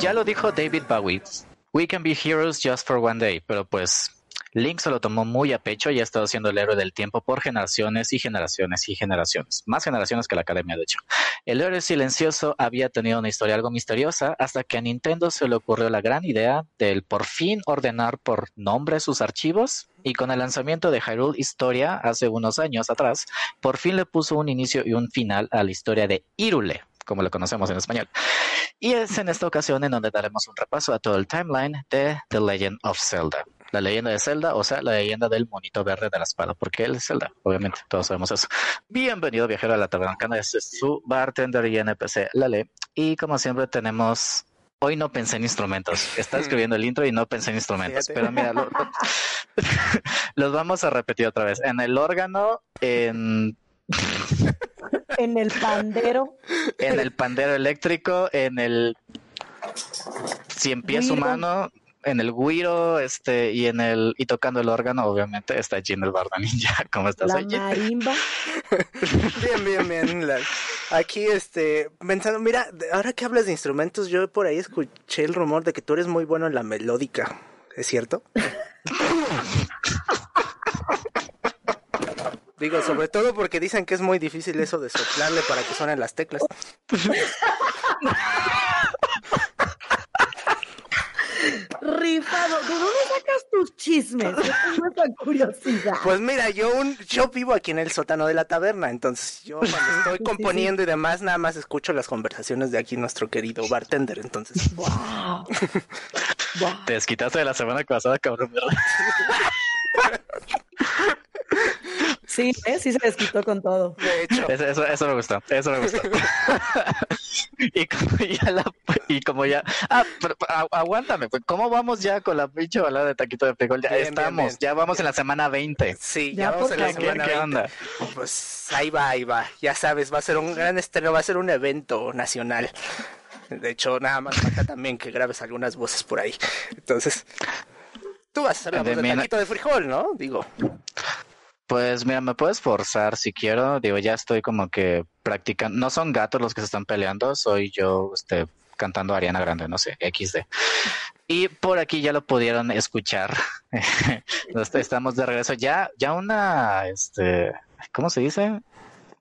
Ya lo dijo David Bowie. We can be heroes just for one day, pero pues Link se lo tomó muy a pecho y ha estado siendo el héroe del tiempo por generaciones y generaciones y generaciones. Más generaciones que la Academia, de hecho. El héroe silencioso había tenido una historia algo misteriosa hasta que a Nintendo se le ocurrió la gran idea del por fin ordenar por nombre sus archivos y con el lanzamiento de Hyrule Historia hace unos años atrás, por fin le puso un inicio y un final a la historia de Irule, como lo conocemos en español. Y es en esta ocasión en donde daremos un repaso a todo el timeline de The Legend of Zelda la leyenda de Zelda, o sea, la leyenda del monito verde de la espada, porque él es Zelda, obviamente, todos sabemos eso. Bienvenido, viajero a la taberna, este es su bartender y NPC, Lale, y como siempre tenemos Hoy no pensé en instrumentos. Está escribiendo el intro y no pensé en instrumentos. Pero mira, los vamos a repetir otra vez. En el órgano, en. En el pandero. En el pandero eléctrico, en el cien pies humano, en el guiro, este, y en el, y tocando el órgano, obviamente, está allí en el Barda Ninja. ¿Cómo estás, La marimba. bien, bien, bien. Aquí, este, pensando, mira, ahora que hablas de instrumentos, yo por ahí escuché el rumor de que tú eres muy bueno en la melódica. ¿Es cierto? Digo, sobre todo porque dicen que es muy difícil eso de soplarle para que suenen las teclas. Rifado, ¿de dónde sacas tus chismes? Tengo curiosidad. Pues mira, yo un, yo vivo aquí en el sótano de la taberna, entonces yo cuando estoy componiendo y demás, nada más escucho las conversaciones de aquí nuestro querido bartender, entonces. Wow. Te desquitaste de la semana pasada, cabrón, ¿verdad? Sí, ¿eh? sí se desquitó con todo. De hecho. Eso, eso, me gustó, eso me gustó. y, como ya la, y como ya... Ah, pero, aguántame, pues, ¿cómo vamos ya con la pinche balada de taquito de frijol? Ya estamos, ya vamos en la semana 20. Sí, ya, vamos en la semana ¿Qué, 20. onda? Pues ahí va, ahí va. Ya sabes, va a ser un gran estreno, va a ser un evento nacional. De hecho, nada más falta también que grabes algunas voces por ahí. Entonces, tú vas a hacer la voz de taquito de frijol, ¿no? Digo. Pues mira, me puedes forzar si quiero. Digo, ya estoy como que practicando. No son gatos los que se están peleando, soy yo este, cantando Ariana Grande, no sé, XD. Y por aquí ya lo pudieron escuchar. Estamos de regreso. Ya, ya una, este, ¿cómo se dice?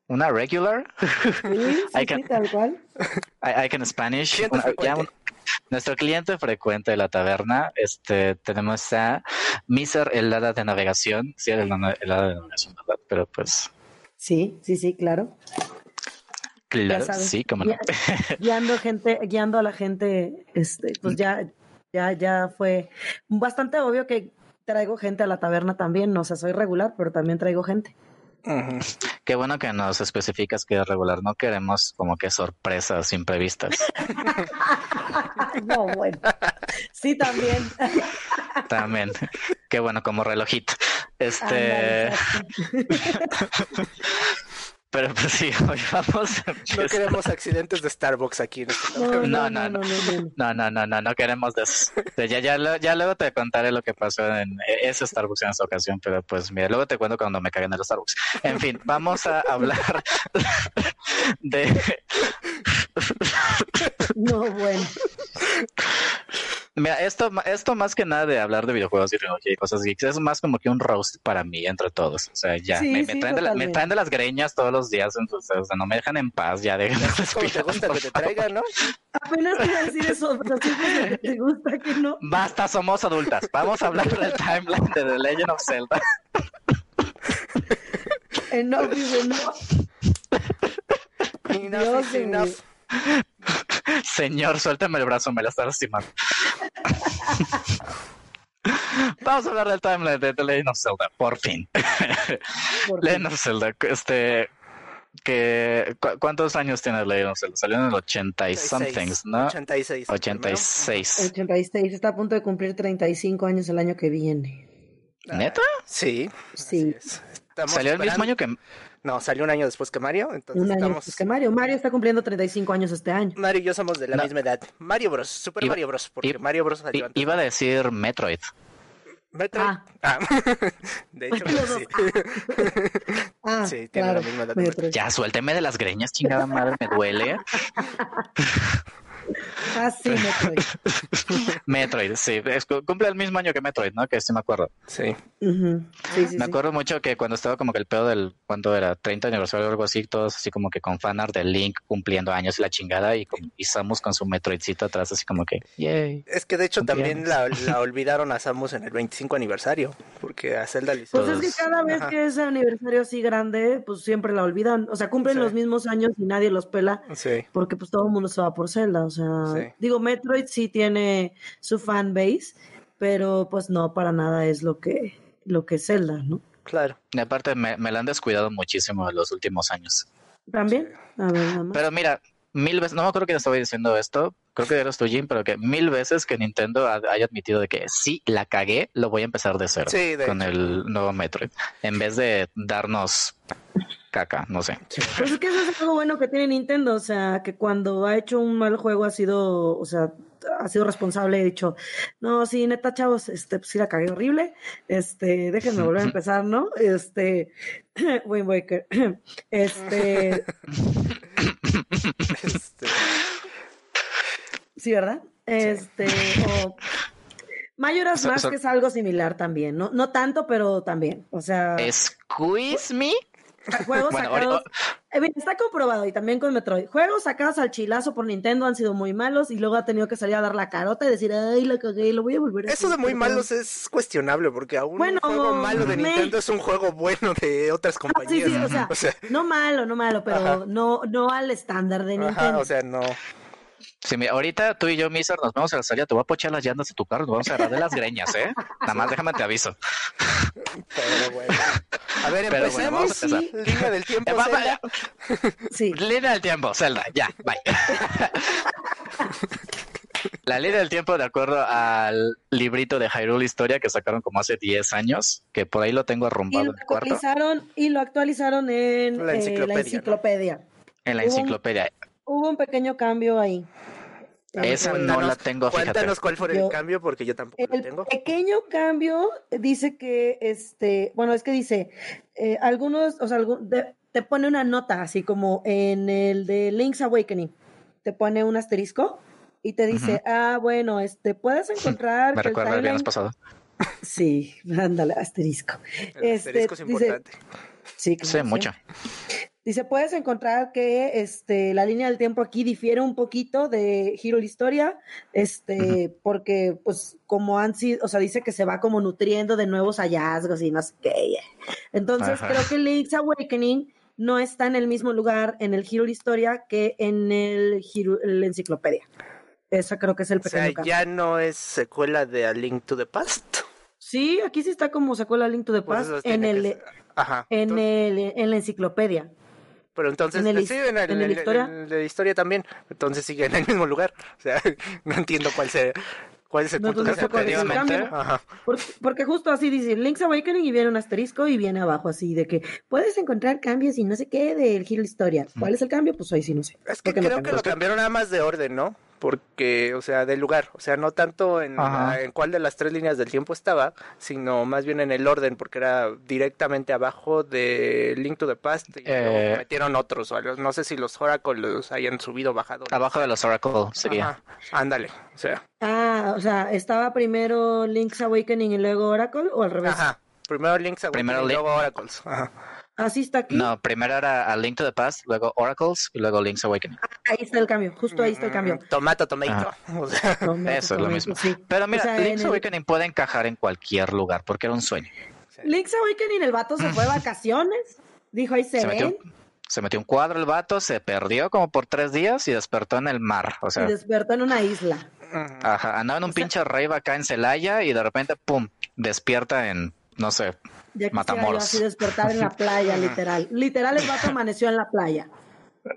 Una regular. Sí, sí, can, tal cual. I, can Spanish. ya nuestro cliente frecuente de la taberna, este, tenemos a Miser, el hada de navegación. Sí, el, el hada de navegación, ¿verdad? Pero pues. Sí, sí, sí, claro. Claro, sí, como no. Guiando gente, guiando a la gente, este, pues ya, ya, ya fue bastante obvio que traigo gente a la taberna también. O sea, soy regular, pero también traigo gente. Qué bueno que nos especificas que es regular. No queremos como que sorpresas imprevistas. no, bueno. Sí, también. También. Qué bueno, como relojito. Este. Pero pues sí, hoy vamos. No queremos accidentes de Starbucks aquí en este no, no, no, no, no, no, no, no, no, queremos de eso. Ya, ya, ya luego te contaré lo que pasó en ese Starbucks en esta ocasión, pero pues mira, luego te cuento cuando me caguen en los Starbucks. En fin, vamos a hablar de. No, bueno. Mira, esto, esto más que nada de hablar de videojuegos y tecnología y cosas geeks, es más como que un roast para mí entre todos. O sea, ya, me, traen de me, traen de las greñas todos los días, entonces, o sea, no me dejan en paz, ya dejen de te gusta que te traigan, ¿no? Apenas te decir eso, pero sí que te gusta que no. Basta, somos adultas. Vamos a hablar del timeline de The Legend of Zelda. enough is enough. Enough is enough. Señor, suéltame el brazo, me la está lastimando. Vamos a hablar del timeline de The Legend of Zelda, por fin. Legend of Zelda, este, que, ¿cuántos años tiene Legend of Zelda? Salió en el 80 y somethings, ¿no? 86. 86. 86, está a punto de cumplir 35 años el año que viene. ¿Neta? Sí. Sí. Salió el mismo año que no, salió un año después que Mario. Entonces un año después que Mario. Mario está cumpliendo 35 años este año. Mario y yo somos de la misma edad. Mario Bros. Super Mario Bros. Porque Mario Bros. salió antes. Iba a decir Metroid. Metroid. Ah. ah. de hecho, sí. ah, sí, tiene la misma edad. Ya, suélteme de las greñas, chingada madre, me duele. Ah, sí, Metroid. Metroid, sí. cumple el mismo año que Metroid, ¿no? Que sí me acuerdo. Sí. me acuerdo mucho que cuando estaba como que el pedo del, cuando era 30 aniversario o algo así, todos así como que con fanart de Link cumpliendo años y la chingada y, con, y Samus con su Metroidcito atrás así como que, yay. Es que de hecho también la, olvidaron a Samus en el 25 aniversario, porque a Zelda le Pues es que cada vez que es aniversario así grande, pues siempre la olvidan. O sea, cumplen los mismos años y nadie los pela. Sí. Porque pues todo el mundo se va por Zelda. O sea, digo, Metroid sí tiene su fan base, pero pues no para nada es lo que, lo que es Zelda, ¿no? Claro. Y aparte me, me la han descuidado muchísimo en los últimos años. ¿También? A ver, nada más. Pero mira, mil veces, no me acuerdo que estaba diciendo esto, creo que eres tú, Jim, pero que mil veces que Nintendo haya admitido de que sí, la cagué, lo voy a empezar de cero con el nuevo Metroid, en vez de darnos caca, no sé. Pues es que eso es algo bueno que tiene Nintendo, o sea, que cuando ha hecho un mal juego ha sido, o sea, ha sido responsable, he dicho, no, sí, neta, chavos, este, pues sí la cagué horrible, este, déjenme volver a empezar, ¿no? Este, Wind Waker, este... este... Sí, ¿verdad? Este, o Mayoras más que es algo similar también, ¿no? No tanto, pero también. O sea. ¿Squeeze me? Juegos sacados. Eh, está comprobado y también con Metroid. Juegos sacados al chilazo por Nintendo han sido muy malos y luego ha tenido que salir a dar la carota y decir, ay, la cagué, lo voy a volver a Eso de muy malos es cuestionable porque aún un juego malo de Nintendo es un juego bueno de otras compañías. Ah, sí, o, sea, no malo, no malo, pero no, no al estándar de Nintendo. o sea, no. Sí, mira, ahorita tú y yo, Miser, nos vamos a la salida, te voy a pochar las llantas de tu carro, nos vamos a agarrar de las greñas, ¿eh? Nada más déjame te aviso. Pero bueno. A ver, Pero empecemos. Bueno, vamos a empezar. Línea del tiempo, eh, Zelda. Sí. Línea del tiempo, Zelda, ya, bye. La línea del tiempo, de acuerdo al librito de Hyrule Historia que sacaron como hace 10 años, que por ahí lo tengo arrumbado en el cuarto. Y lo actualizaron en la enciclopedia. la enciclopedia. En la enciclopedia. Hubo un pequeño cambio ahí. Esa no la tengo, fíjate. Cuéntanos cuál fue el cambio, porque yo tampoco el tengo. pequeño cambio dice que, este, bueno, es que dice, eh, algunos, o sea, te pone una nota, así como en el de Link's Awakening, te pone un asterisco y te dice, ah, bueno, este, puedes encontrar... Me recuerda el viernes pasado. Sí, ándale, asterisco. El asterisco es este, importante. Sí, sí, mucho. Dice, puedes encontrar que este, la línea del tiempo aquí difiere un poquito de Hero Historia, este, porque, pues, como han sido, o sea, dice que se va como nutriendo de nuevos hallazgos y no sé qué. Entonces, creo que Link's Awakening no está en el mismo lugar en el Hero Historia que en el Hero, la enciclopedia. Esa creo que es el pequeño O sea, ya no es secuela de A Link to the Past. Sí, aquí sí está como secuela A Link to the pues Past en el, en, el, en la enciclopedia. Pero entonces, ¿En el, sí, en, el, ¿en historia? la historia también. Entonces sigue en el mismo lugar. O sea, no entiendo cuál sea. ¿Cuál es el punto de cambio? Porque, porque, justo así dice Link's Awakening y viene un asterisco y viene abajo así de que puedes encontrar cambios y no sé qué del Hero Historia. ¿Cuál es el cambio? Pues ahí sí no sé. Es que creo que lo cambiaron nada más de orden, ¿no? Porque, o sea, del lugar, o sea, no tanto en, en cuál de las tres líneas del tiempo estaba, sino más bien en el orden, porque era directamente abajo de Link to the Past y eh, metieron otros, no sé si los Oracle los hayan subido o bajado. Abajo de los Oracle sería. Ándale, o sea. Ah, o sea, estaba primero Link's Awakening y luego Oracle o al revés. Ajá. Primero Link's Awakening y luego Oracles. Ajá. Así está aquí. No, primero era A Link to the Past, luego Oracles y luego Link's Awakening. Ah, ahí está el cambio, justo ahí está el cambio. Mm, tomato, tomato. Eso es lo mismo. Pero mira, Link's Awakening puede encajar en cualquier lugar porque era un sueño. Link's Awakening, el vato se fue de vacaciones. Dijo, ahí se, ven. se metió un cuadro el vato, se perdió como por tres días y despertó en el mar. O sea, y despertó en una isla. Ajá, andaba en un pinche rave acá en Celaya y de repente, pum, despierta en, no sé, ya Matamoros. así despertar en la playa, literal. Literal, el vato amaneció en la playa.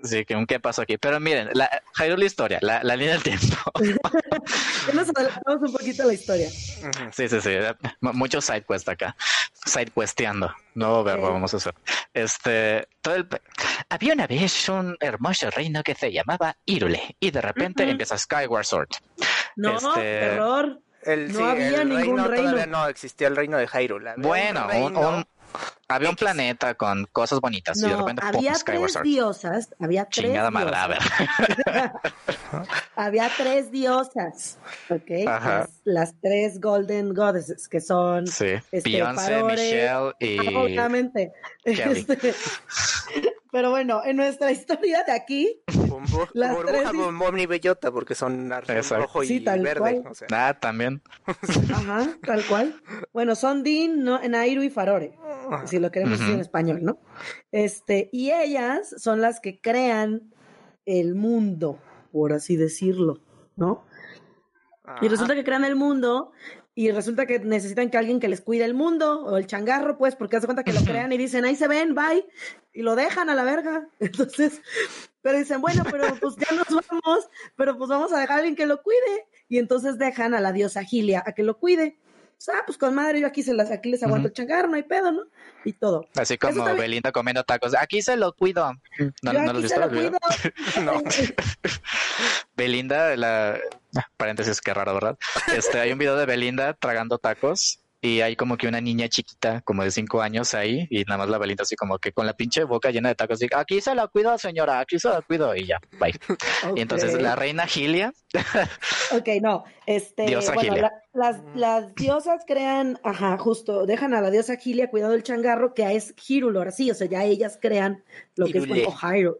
Sí, que qué pasó aquí. Pero miren, la Hyrule Historia, la, la línea del tiempo. nos adelantamos un poquito la historia. Sí, sí, sí. Mucho side quest acá. Side questeando. Nuevo verbo vamos a hacer. Este, todo el... Había una vez un hermoso reino que se llamaba Hyrule y de repente empieza Skyward Sword. No, este... error no había ningún reino, Todavía no existía el reino de Hyrule. Bueno, un, Había un planeta con cosas bonitas y de repente había tres diosas, había tres Chingada madre, a ver. había tres diosas, ¿ok? Las, tres Golden Goddesses, que son sí. este, Beyoncé, Michelle y... Obviamente. Este, pero bueno, en nuestra historia de aquí. las burbuja, tres... bellota, porque son rojo y verde. Ah, también. Ajá, tal cual. Bueno, son Dean, Nairu y Farore. Si lo queremos decir en español, ¿no? Este, y ellas son las que crean el mundo, por así decirlo, ¿no? Y resulta que crean el mundo y resulta que necesitan que alguien que les cuide el mundo o el changarro, pues, porque hace cuenta que lo crean y dicen, ahí se ven, bye, y lo dejan a la verga. Entonces, pero dicen, bueno, pero pues ya nos vamos, pero pues vamos a dejar a alguien que lo cuide. Y entonces dejan a la diosa Gilia a que lo cuide. O sea, pues con madre, yo aquí se las, aquí les aguanto el changarro, no hay pedo, ¿no? Y todo. Así como Belinda comiendo tacos. Aquí se lo cuido. No, no lo, se lo cuido. no. Belinda, la paréntesis, qué raro, ¿verdad? Este, hay un video de Belinda tragando tacos y hay como que una niña chiquita, como de cinco años ahí, y nada más la Belinda así como que con la pinche boca llena de tacos, dice, aquí se la cuido, señora, aquí se la cuido, y ya, bye. Y entonces la reina Gilia. Ok, no, este, diosa bueno, las, las diosas crean, ajá, justo, dejan a la diosa Gilia cuidado del changarro, que es Hirulor, sí, o sea, ya ellas crean lo que es, o Hyrule,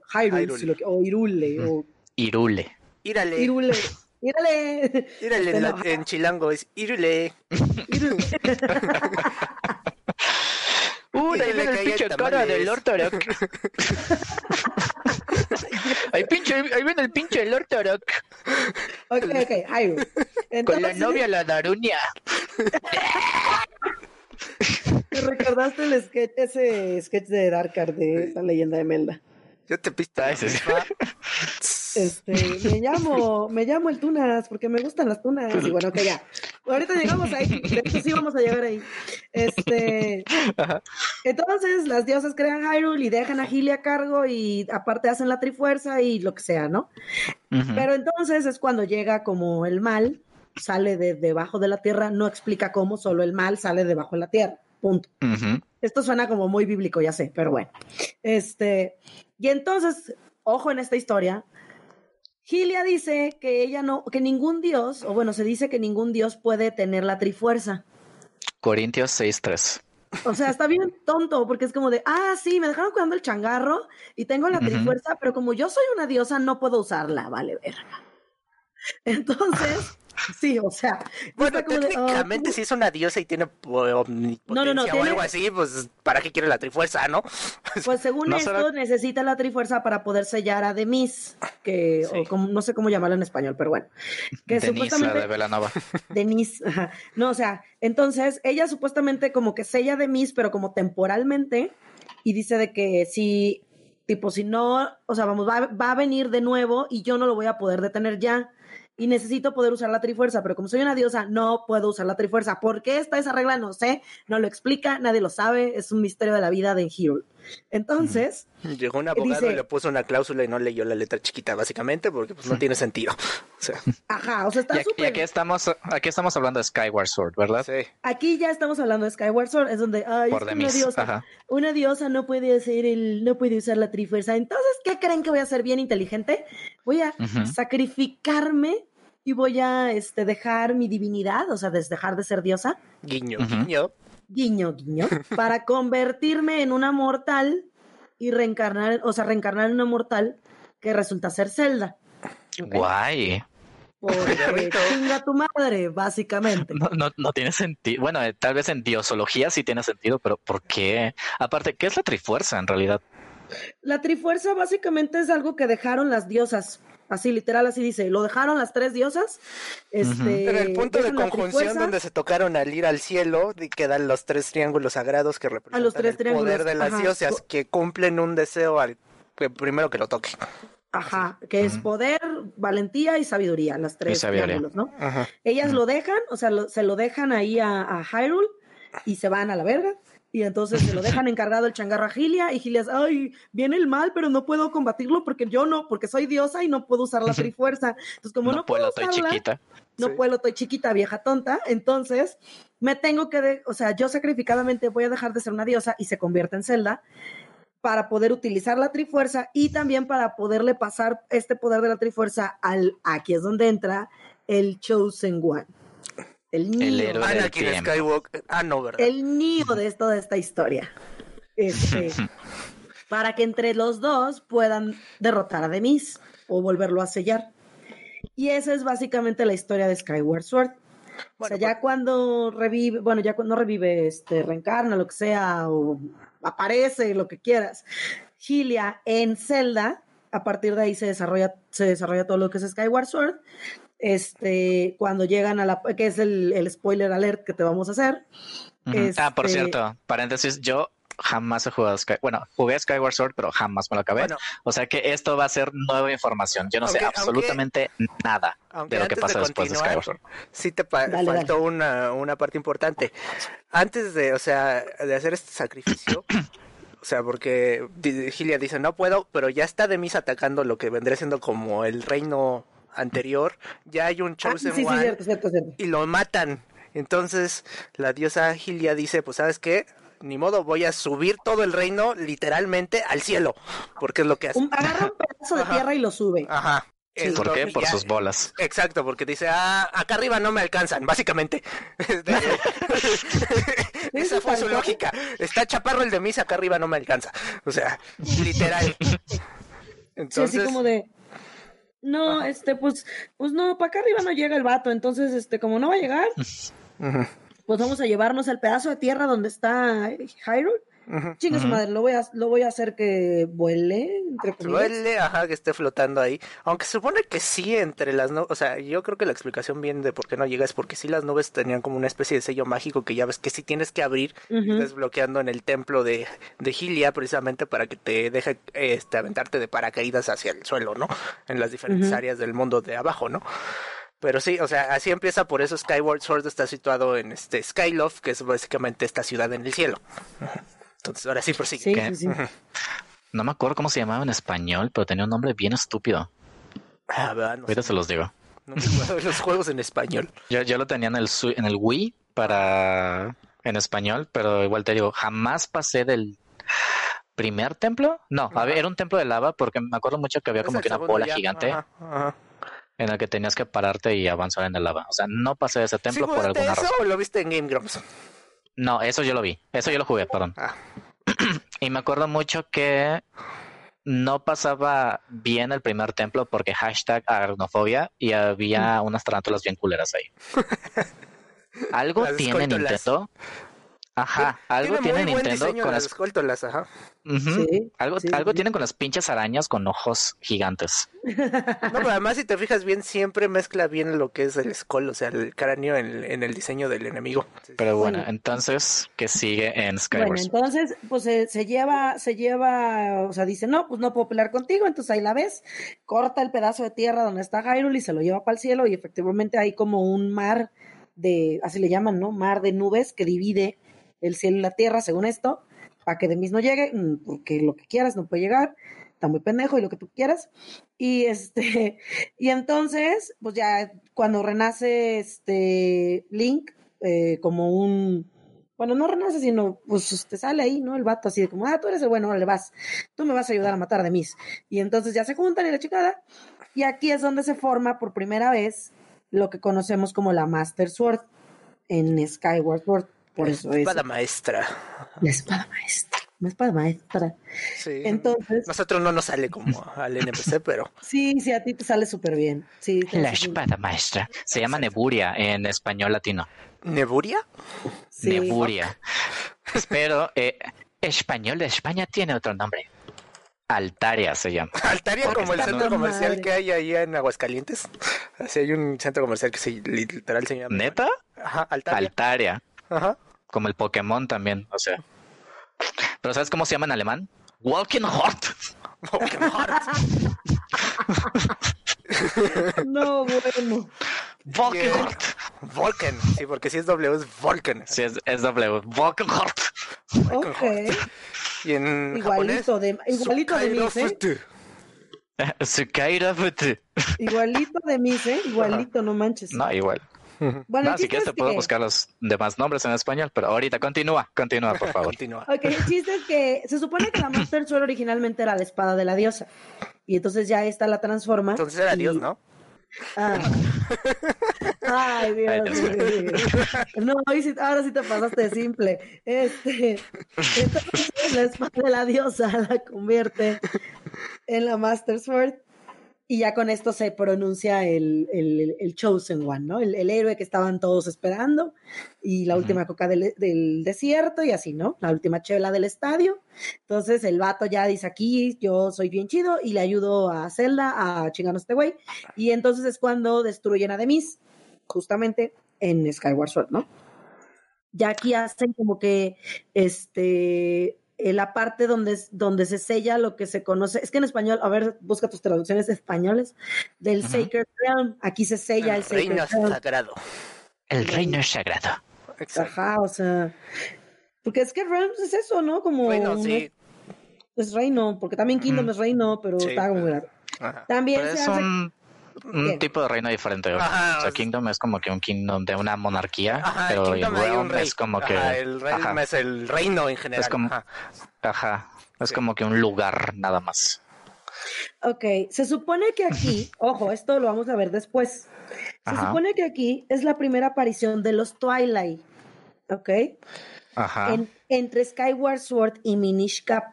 o Irule, o... Irule. Irale. Irule. Írale. Írale este, en, chilango es írale. Uy, ahí viene el pinche cara del Lord Tarok. ahí, pinche, ahí viene el pinche Lord Tarok. Ok, ok, ahí. Con la novia, la Darunia. ¿Te recordaste el sketch, ese sketch de Darkar de la leyenda de Melda? Yo te pista ese. Este, me llamo, me llamo el Tunas porque me gustan las tunas. Y bueno, que ya. Ahorita llegamos ahí. De hecho, sí vamos a llegar ahí. Este, entonces las diosas crean Hyrule y dejan a Gili a cargo y aparte hacen la trifuerza y lo que sea, ¿no? Pero entonces es cuando llega como el mal, sale de debajo de la tierra, no explica cómo, solo el mal sale debajo de la tierra. Punto. Esto suena como muy bíblico, ya sé, pero bueno. Este, y entonces, ojo en esta historia, Gilia dice que ella no, que ningún dios, o bueno, se dice que ningún dios puede tener la trifuerza. Corintios 6.3. O sea, está bien tonto, porque es como de, ah, sí, me dejaron cuidando el changarro y tengo la trifuerza, pero como yo soy una diosa, no puedo usarla, vale, verga. Entonces, Sí, o sea. Bueno, técnicamente oh, si es una diosa y tiene omnipotencia no, o algo así, pues ¿para qué quiere la trifuerza, no? Pues según esto necesita la trifuerza para poder sellar a Demis, que no sé cómo llamarla en español, pero bueno. Que supuestamente, la de Velanova. No, o sea, entonces ella supuestamente como que sella a Demis, pero como temporalmente, y dice de que si, tipo, si no, o sea, vamos, va, va a venir de nuevo y yo no lo voy a poder detener ya y necesito poder usar la trifuerza, pero como soy una diosa, no puedo usar la trifuerza. ¿Por qué está esa regla? No sé, no lo explica, nadie lo sabe, es un misterio de la vida de Hero. Entonces. Llegó un abogado y le puso una cláusula y no leyó la letra chiquita, básicamente, porque pues no tiene sentido. O sea. Ajá, o sea, está súper. Y aquí estamos, aquí estamos hablando de Skyward Sword, ¿verdad? Sí. Aquí ya estamos hablando de Skyward Sword, es donde ay, es una diosa. Una diosa no puede hacer el, no puede usar la trifuerza. Entonces, ¿qué creen que voy a ser bien inteligente? Voy a sacrificarme y voy a este, dejar mi divinidad, o sea, dejar de ser diosa. Guiño, guiño. Guiño, guiño. para convertirme en una mortal y reencarnar, o sea, reencarnar en una mortal que resulta ser Zelda. Guay. Porque chinga tu madre, básicamente. No, no, no tiene sentido. Bueno, eh, tal vez en diosología sí tiene sentido, pero ¿por qué? Aparte, ¿qué es la trifuerza en realidad? La trifuerza básicamente es algo que dejaron las diosas Así, literal, así dice. Lo dejaron las tres diosas. Este, en el punto de conjunción donde se tocaron al ir al cielo, quedan los tres triángulos sagrados que representan el poder de las diosas, que cumplen un deseo al primero que lo toque. Ajá, que es poder, valentía y sabiduría, las tres triángulos, ¿no? Ellas lo dejan, o sea, se lo dejan ahí a, a Hyrule y se van a la verga. Y entonces se lo dejan encargado el changarro a Gilia y Gilia, ay, viene el mal, pero no puedo combatirlo porque yo no, porque soy diosa y no puedo usar la trifuerza. Entonces, como no, puedo usarla, chiquita. no puedo, estoy chiquita, vieja tonta, entonces me tengo que, o sea, yo sacrificadamente voy a dejar de ser una diosa y se convierte en Zelda para poder utilizar la trifuerza y también para poderle pasar este poder de la trifuerza al, aquí es donde entra el Chosen One. El niño. Ah, no, ¿verdad? El niño de toda esta historia. Este, para que entre los dos puedan derrotar a Demis o volverlo a sellar. Y esa es básicamente la historia de Skyward Sword. o sea, ya pues cuando revive, bueno, ya cuando revive, este, reencarna, lo que sea, o aparece, lo que quieras, Gilia en Zelda, a partir de ahí se desarrolla, se desarrolla todo lo que es Skyward Sword, este, cuando llegan a la, que es el, spoiler alert que te vamos a hacer. ah, por cierto, paréntesis, yo jamás he jugado Sky, bueno, jugué Skyward Sword, pero jamás me lo acabé. o sea que esto va a ser nueva información. Yo no sé absolutamente nada de lo que pasa después de Skyward Sword. Sí te faltó Una, una parte importante. Antes de, o sea, de hacer este sacrificio, o sea, porque Gilia dice, no puedo, pero ya está de mis atacando lo que vendría siendo como el reino anterior, ya hay un ah, Chosen One y lo matan. Entonces la diosa Gilia dice, pues sabes qué, ni modo, voy a subir todo el reino literalmente al cielo, porque es lo que hace. agarra un pedazo de tierra y lo sube. Ajá. ¿Por qué? Por sus bolas. Exacto, porque dice, ah, acá arriba no me alcanzan, básicamente. Esa fue su lógica. Está chaparro el de misa, acá arriba no me alcanza. O sea, literal. Entonces, sí, así como de, no, este, pues, pues no, para acá arriba no llega el vato, entonces, este, como no va a llegar, pues vamos a llevarnos el pedazo de tierra donde está Hyrule Chinga su madre, lo voy, a, lo voy a hacer que vuele, entre Vuele, ajá, que esté flotando ahí. Aunque se supone que sí, entre las nubes. O sea, yo creo que la explicación bien de por qué no llega es porque sí las nubes tenían como una especie de sello mágico que ya ves que sí tienes que abrir, desbloqueando en el templo de, de Gilia, precisamente para que te deje este, aventarte de paracaídas hacia el suelo, ¿no? En las diferentes áreas del mundo de abajo, ¿no? Pero sí, o sea, así empieza, por eso Skyward Sword está situado en este Skyloft, que es básicamente esta ciudad en el cielo. Entonces, ahora sí prosigue. Sí, No me acuerdo cómo se llamaba en español, pero tenía un nombre bien estúpido. Ah, no Ahorita se los digo. No me acuerdo los juegos en español. Yo, yo lo tenía en el, en el Wii para en español, pero igual te digo, jamás pasé del primer templo. No, era un templo de lava porque me acuerdo mucho que había como que una bola gigante. en el que tenías que pararte y avanzar en el lava. O sea, no pasé de ese templo por alguna eso razón. o lo viste en Game Grumps? No, eso yo lo vi. Eso yo lo jugué, perdón. Ah. y me acuerdo mucho que no pasaba bien el primer templo porque hashtag arnofobia y había mm. unas tarántulas bien culeras ahí. Algo tiene Nintendo Ajá, algo tiene, Nintendo con las escoltolas, ajá. algo, algo tienen con las pinches arañas con ojos gigantes. No, pero además si te fijas bien, siempre mezcla bien lo que es el skull, o sea, el cráneo en, el diseño del enemigo. Pero bueno, entonces, ¿qué sigue en Skyward? Bueno, entonces, pues se, lleva, se lleva, o sea, dice, no, pues no puedo pelear contigo, entonces ahí la ves, corta el pedazo de tierra donde está Hyrule y se lo lleva para el cielo y efectivamente hay como un mar de, así le llaman, ¿no? Mar de nubes que divide el cielo y la tierra, según esto, para que de mismo llegue, mm, porque lo que quieras no puede llegar, está muy pendejo y lo que tú quieras. Y este, y entonces, pues ya cuando renace este Link, eh, como un, bueno, no renace, sino pues te sale ahí, ¿no? El vato así de como, ah, tú eres el bueno, le vas, tú me vas a ayudar a matar de mis. Y entonces ya se juntan y la chicada, y aquí es donde se forma por primera vez lo que conocemos como la Master Sword en Skyward Sword. Por la eso espada maestra. La espada maestra. La espada maestra. Sí. Entonces. Nosotros no nos sale como al NPC, pero. Sí, sí, a ti te sale súper bien. Sí, la espada maestra. Se llama Neburia en español latino. ¿Neburia? Sí. Neburia. Pero eh, español de España tiene otro nombre. Altaria se llama. Altaria como el centro comercial que hay ahí en Aguascalientes. Así hay un centro comercial que se, literal se llama. ¿Neta? Ajá, Altaria. Altaria. Ajá. Como el Pokémon también, o sea. Pero ¿sabes cómo se llama en alemán? Walking Heart. Walking Heart. no, bueno. Walking Heart. Volken, sí, porque si es W es Volken. Sí, es, es W. Volken. Ok. Y en Igualito japonés, de, igualito de mis, ¿eh? Sukairofutu. Sukaira Futu. Igualito de mis, ¿eh? Igualito, no manches. No, igual. Bueno, No, si quieres te puedo que- buscar los demás nombres en español, pero ahorita continúa, continúa, por favor. Continúa. Ok, el chiste es que se supone que la Master Sword originalmente era la espada de la diosa. Y entonces ya esta la transforma. Entonces era y- Dios, ¿no? Ah. Ay, Dios, Ay, Dios. No, ahora sí te pasaste de simple. Este, entonces la espada de la diosa la convierte en la Master Sword. Y ya con esto se pronuncia el, el, el Chosen One, ¿no? El, el héroe que estaban todos esperando. Y la última coca del, del desierto y así, ¿no? La última chela del estadio. Entonces el vato ya dice aquí, yo soy bien chido y le ayudo a Zelda a chingarnos a este güey. Y entonces es cuando destruyen a Demis, justamente en Skyward Sword, ¿no? Ya aquí hacen como que este eh, la parte donde, donde se sella lo que se conoce, es que en español, a ver, busca tus traducciones españoles, del. Sacred Realm, aquí se sella el, El reino Sacred Realm. sagrado. El reino es sagrado. Exacto. Ajá, o sea, porque es que Realms es eso, ¿no? Como Reino, sí. es reino, porque también Kingdom es reino, pero Sí. está como. También Pero se es hace un, un ¿Qué? tipo de reino diferente. Ajá, o sea, es- Kingdom es como que un kingdom de una monarquía, Ajá, pero el realm rey. es como que... Ajá, el reino ajá, es el reino en general. Es como- ajá. ajá, es Sí. como que un lugar nada más. Ok, se supone que aquí, ojo, esto lo vamos a ver después. Se Ajá. supone que aquí es la primera aparición de los Twilight, ¿ok? Ajá. En- entre Skyward Sword y Minish Cap,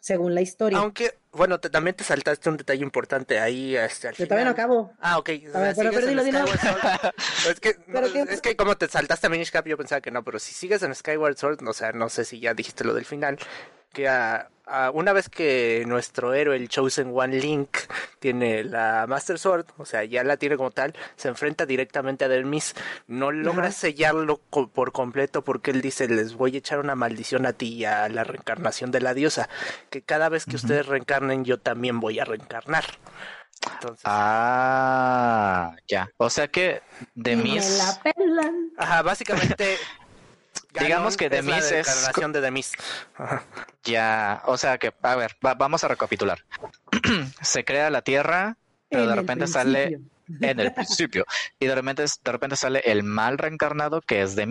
según la historia. Aunque, bueno, te- también te saltaste un detalle importante ahí este, al Yo todavía no final. acabo. Ah, ok. A ver, pero- pero dilo, dilo. es, que, no, Pero qué- es que como te saltaste a Minish Cap, yo pensaba que no, pero si sigues en Skyward Sword, o sea, no sé si ya dijiste lo del final, que a- a- una vez que nuestro héroe, el Chosen One Link, tiene la Master Sword, o sea, ya la tiene como tal, se enfrenta directamente a Dermis, no logra Ajá. sellarlo co- por completo porque él dice, les voy a echar una maldición a ti y a la reencarnación de la diosa, que cada vez que ustedes reencarnen, yo también voy a reencarnar. Entonces, Ah, ya. O sea que de Y me la pelan. Ajá, básicamente. Digamos que Demis es la es- reencarnación de Demis. Ya, o sea que, a ver, va- vamos a recapitular. Se crea la Tierra, pero En de el repente sale en el principio y de repente, de repente sale el mal reencarnado que es de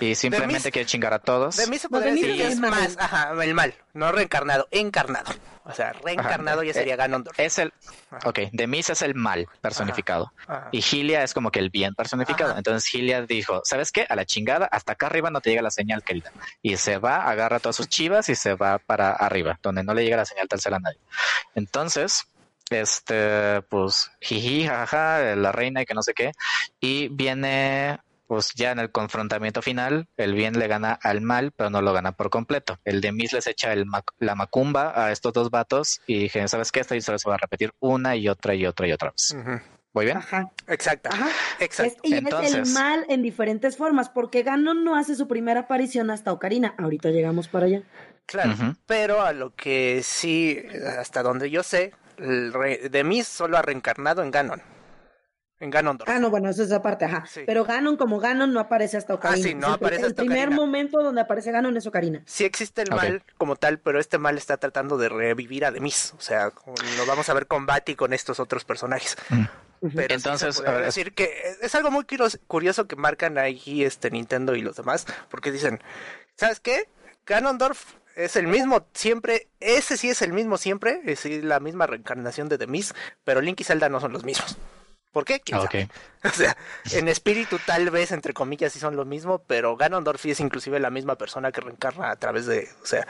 Y simplemente quiere chingar a todos. Demis se podría decir es que es más, ajá, el mal, no reencarnado, encarnado. O sea, reencarnado ya sería Ganondorf. Es el, Ajá. ok, Demis es el mal personificado Ajá. y Gilia es como que el bien personificado. Ajá. Entonces Gilia dijo, ¿sabes qué? A la chingada, hasta acá arriba no te llega la señal, querida. Y se va, agarra todas sus chivas y se va para arriba, donde no le llega la señal tercera a nadie. Entonces, este, pues, jiji, jaja, la reina y que no sé qué. Y viene, pues ya en el confrontamiento final, el bien le gana al mal, pero no lo gana por completo. El de Mis les echa el mac- la macumba a estos dos vatos y dije, ¿sabes qué? Esta historia se va a repetir una y otra y otra y otra vez. ¿Voy bien? Ajá. Exacto. Ajá. Exacto. Es- y es el Entonces- mal en diferentes formas, porque Ganon no hace su primera aparición hasta Ocarina. Ahorita llegamos para allá. Claro. Pero a lo que sí, hasta donde yo sé, el re- Demis solo ha reencarnado en Ganon. En Ganondorf. Ah, no, bueno, eso es esa parte, ajá. Sí. Pero Ganon como Ganon no aparece hasta Ocarina. sí, no Es el- aparece El hasta primer Ocarina. momento donde aparece Ganon es Ocarina. Sí existe el mal como tal, pero este mal está tratando de revivir a Demis. O sea, lo vamos a ver con Bati y con estos otros personajes. Pero sí Entonces, a ver, decir que es algo muy curio- curioso que marcan ahí este Nintendo y los demás, porque dicen, ¿sabes qué? Ganondorf es el mismo siempre, ese sí es el mismo siempre, es la misma reencarnación de Demis, pero Link y Zelda no son los mismos. ¿Por qué? ¿Quién Ah? O sea, en espíritu tal vez, entre comillas, sí son lo mismo, pero Ganondorf es inclusive la misma persona que reencarna a través de, o sea,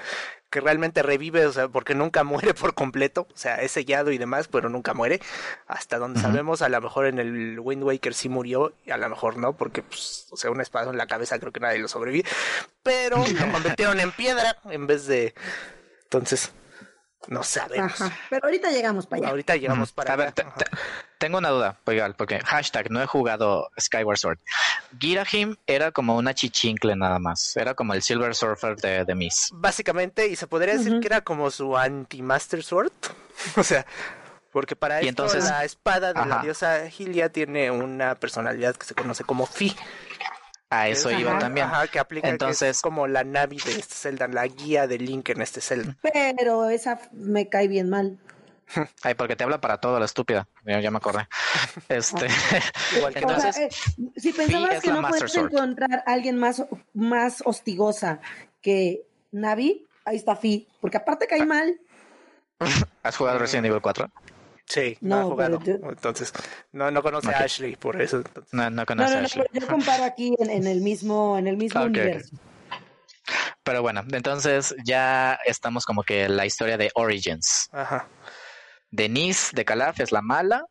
que realmente revive, o sea, porque nunca muere por completo, o sea, es sellado y demás, pero nunca muere. Hasta donde sabemos, a lo mejor en el Wind Waker sí murió, y a lo mejor no, porque, pues, o sea, un espada en la cabeza creo que nadie lo sobrevive, pero lo convirtieron en piedra en vez de... Entonces, no sabemos. Ajá. Pero ahorita llegamos para allá. Ahorita llegamos para A ver, allá. te- tengo una duda, porque hashtag no he jugado Skyward Sword. Girahim era como una chichincle nada más, era como el Silver Surfer de, de Miss. Básicamente, y se podría decir que era como su anti-Master Sword. o sea, Porque para esto la espada de la diosa Gilia tiene una personalidad que se conoce como Fi. A eso iba también. Ajá, que aplica Entonces, como la Navi de este Zelda, la guía de Link en este Zelda. Pero esa me cae bien mal. Ay, porque te habla para todo la estúpida. Ya, me acordé. Este, entonces, eh, si pensabas que no puedes encontrar a alguien más, más hostigosa que Navi, ahí está Fi, porque aparte cae mal. ¿Has jugado recién nivel 4? Sí, no, ha jugado. Entonces, no, no conoce a Ashley, por eso. No, no conoce a Ashley. yo comparo aquí en, el mismo, en el mismo universo. Pero bueno, entonces ya estamos como que la historia de Origins. Ajá. Denise de Calaf es la mala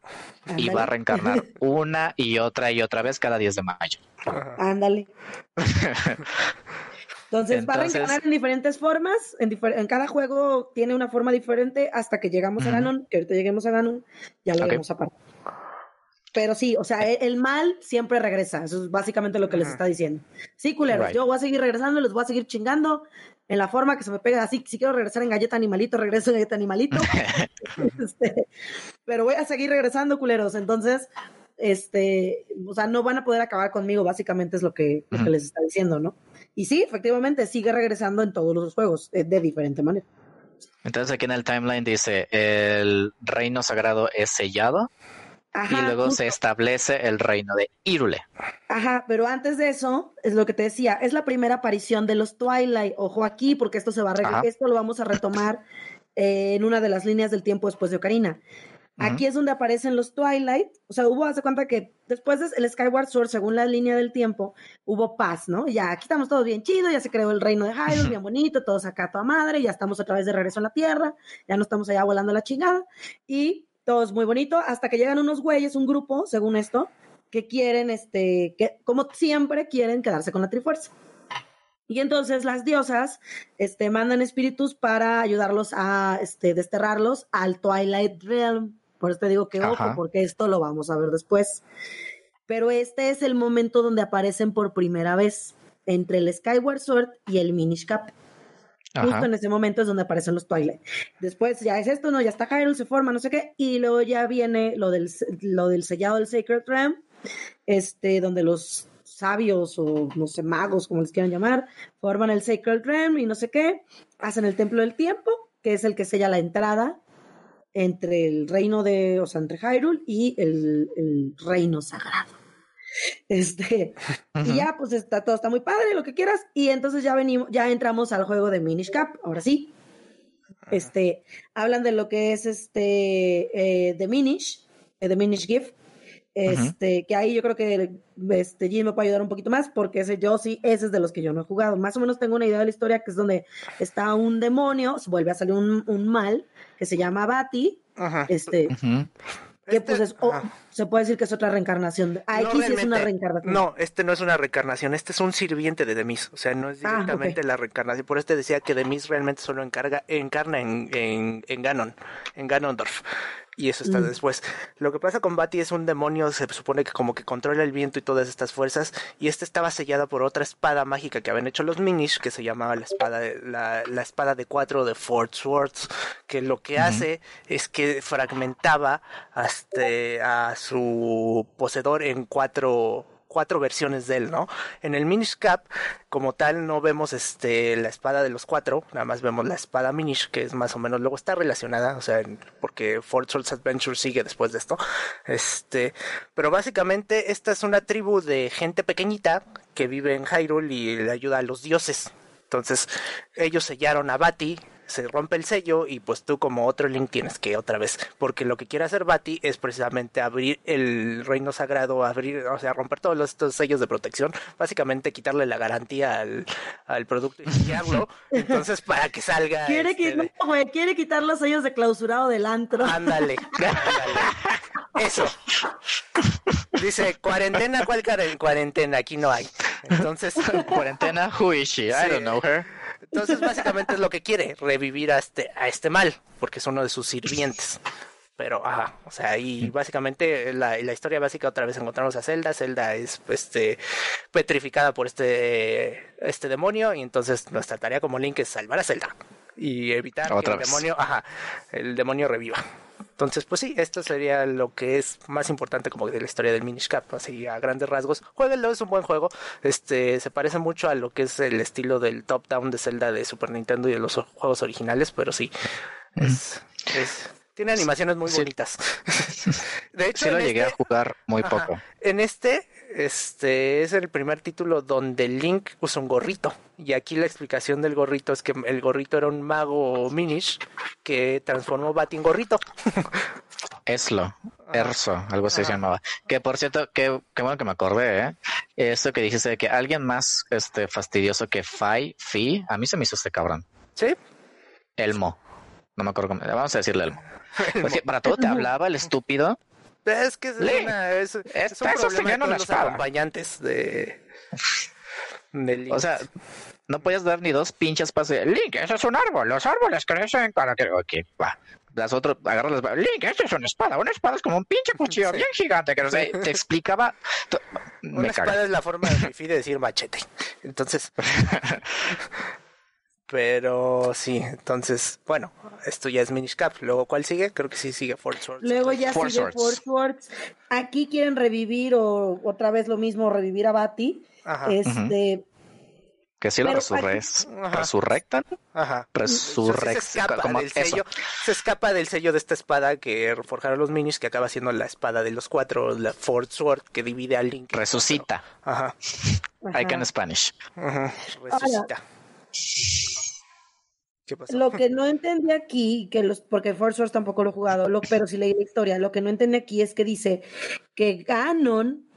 y va a reencarnar una y otra y otra vez cada 10 de mayo. Ándale. Entonces, va a reencarnar en diferentes formas, en, cada juego tiene una forma diferente hasta que llegamos a Ganon, que ahorita lleguemos a Ganon, ya lo vemos aparte. Pero sí, o sea, el, mal siempre regresa, eso es básicamente lo que les está diciendo. Sí, culeros, yo voy a seguir regresando, les voy a seguir chingando en la forma que se me pega, así, si quiero regresar en galleta animalito, regreso en galleta animalito. Este, pero voy a seguir regresando, culeros, entonces este, o sea, no van a poder acabar conmigo, básicamente es lo que, lo que les está diciendo, ¿no? Y sí, efectivamente, sigue regresando en todos los juegos, eh, de diferente manera. Entonces aquí en el timeline dice, el reino sagrado es sellado y luego se establece el reino de Irule. Ajá, pero antes de eso, es lo que te decía, es la primera aparición de los Twilight. Ojo aquí, porque esto se va a esto lo vamos a retomar eh, en una de las líneas del tiempo después de Ocarina. Aquí es donde aparecen los Twilight. O sea, hubo, hace cuenta que después del Skyward Sword, según la línea del tiempo, hubo paz, ¿no? Ya aquí estamos todos bien chido, ya se creó el reino de Hyrule, bien bonito, todos acá a toda madre, ya estamos otra vez de regreso a la Tierra, ya no estamos allá volando la chingada. Y todo es muy bonito, hasta que llegan unos güeyes, un grupo, según esto, que quieren, este, que como siempre quieren quedarse con la Trifuerza. Y entonces las diosas este, mandan espíritus para ayudarlos a este, desterrarlos al Twilight Realm. Por eso te digo que ojo, porque esto lo vamos a ver después. Pero este es el momento donde aparecen por primera vez entre el Skyward Sword y el Minish Cap. Justo en ese momento es donde aparecen los Twilight. Después ya es esto, no, ya está Hyrule, se forma, no sé qué, y luego ya viene lo del, lo del sellado del Sacred Realm, este, donde los sabios o no sé, magos, como les quieran llamar, forman el Sacred Realm y no sé qué, hacen el Templo del Tiempo, que es el que sella la entrada entre el reino de, o sea, entre Hyrule y el, reino sagrado. Este, y ya, pues está todo está muy padre, lo que quieras. Y entonces ya venimos, ya entramos al juego de Minish Cap, ahora sí. Este, hablan de lo que es este eh, The Minish, eh, The Minish Gift. Este, que ahí yo creo que este Jim me puede ayudar un poquito más, porque ese yo sí, ese es de los que yo no he jugado. Más o menos tengo una idea de la historia que es donde está un demonio, vuelve a salir un, un mal, que se llama Bati. Este. Que pues este, es, se puede decir que es otra reencarnación. Aquí sí es una reencarnación. No, este no es una reencarnación, este es un sirviente de Demis. O sea, no es ah, directamente la reencarnación. Por este decía que Demis realmente solo encarga, encarna en, en, en Ganon, en Ganondorf y eso está mm. después. Lo que pasa con Bati es un demonio, se supone que como que controla el viento y todas estas fuerzas, y esta estaba sellada por otra espada mágica que habían hecho los Minish, que se llamaba la espada de, la, la espada de cuatro de Fort Swords, que lo que hace es que fragmentaba hasta a su poseedor en cuatro cuatro versiones de él, ¿no? En el Minish Cap, como tal, no vemos este la espada de los cuatro, nada más vemos la espada Minish, que es más o menos, luego está relacionada, o sea, porque Fort Souls Adventure sigue después de esto. Este, pero básicamente esta es una tribu de gente pequeñita que vive en Hyrule y le ayuda a los dioses. Entonces, ellos sellaron a Bati, se rompe el sello y pues tú como otro Link tienes que otra vez, porque lo que quiere hacer Bati es precisamente abrir el reino sagrado, abrir, o sea, romper todos estos sellos de protección, básicamente quitarle la garantía al, al producto y entonces para que salga... Quiere, este, quiere quitar los sellos de clausurado del antro. Ándale, ándale. Eso. Dice, cuarentena, ¿cuál cuarentena? Aquí no hay. Entonces, cuarentena, who is she? I don't know her. Entonces, básicamente es lo que quiere, revivir a este, a este mal, porque es uno de sus sirvientes. Pero, ajá, o sea, y básicamente la, la historia básica otra vez encontramos a Zelda. Zelda es este, petrificada por este, este demonio, y entonces nuestra tarea como Link es salvar a Zelda y evitar que el demonio, ajá, el demonio reviva. Entonces, pues sí, esto sería lo que es más importante como de la historia del Minish Cap, así a grandes rasgos. Jueguenlo, es un buen juego. Este, se parece mucho a lo que es el estilo del top down de Zelda de Super Nintendo y de los juegos originales, pero sí, es, es tiene animaciones muy bonitas. de hecho, sí lo llegué a este jugar muy poco. En este, este es el primer título donde Link usa un gorrito. Y aquí la explicación del gorrito es que el gorrito era un mago Minish que transformó Bat en gorrito. Eslo, Erso, algo así se llamaba. Que por cierto, qué, bueno que me acordé, ¿eh? Esto que dijiste de que alguien más este, fastidioso que Fai, Fi, a mí se me hizo este cabrón. ¿Sí? Elmo. No me acuerdo cómo. Vamos a decirle Elmo. para todo te hablaba el estúpido. Es que es, una, es, es, un problema de los acompañantes de, O sea, no podías dar ni dos pinches pases. Link, eso es un árbol. Los árboles crecen para que. Ok, va. Las otras, agarras las. Link, esto es una espada. Una espada es como un pinche cuchillo bien gigante. Que no sé, te explicaba. una espada es la forma de de decir machete. Entonces. Pero sí, entonces, bueno, esto ya es Minish Cap. Luego, ¿cuál sigue? Creo que sí sigue Force Swords. Luego ya sigue Force Swords. Aquí quieren revivir o otra vez lo mismo, revivir a Bati. Este. Que si lo resurrectan. Ajá. Resurrectan. Se escapa, del sello, se escapa del sello de esta espada que forjaron los Minish, que acaba siendo la espada de los cuatro, la Force Sword, que divide al Link. Resucita. Ajá. I can Spanish. Ajá. Resucita. Lo que no entendí aquí, que los, porque Force Wars tampoco lo he jugado, pero si leí la historia, lo que no entendí aquí es que dice que Ganon,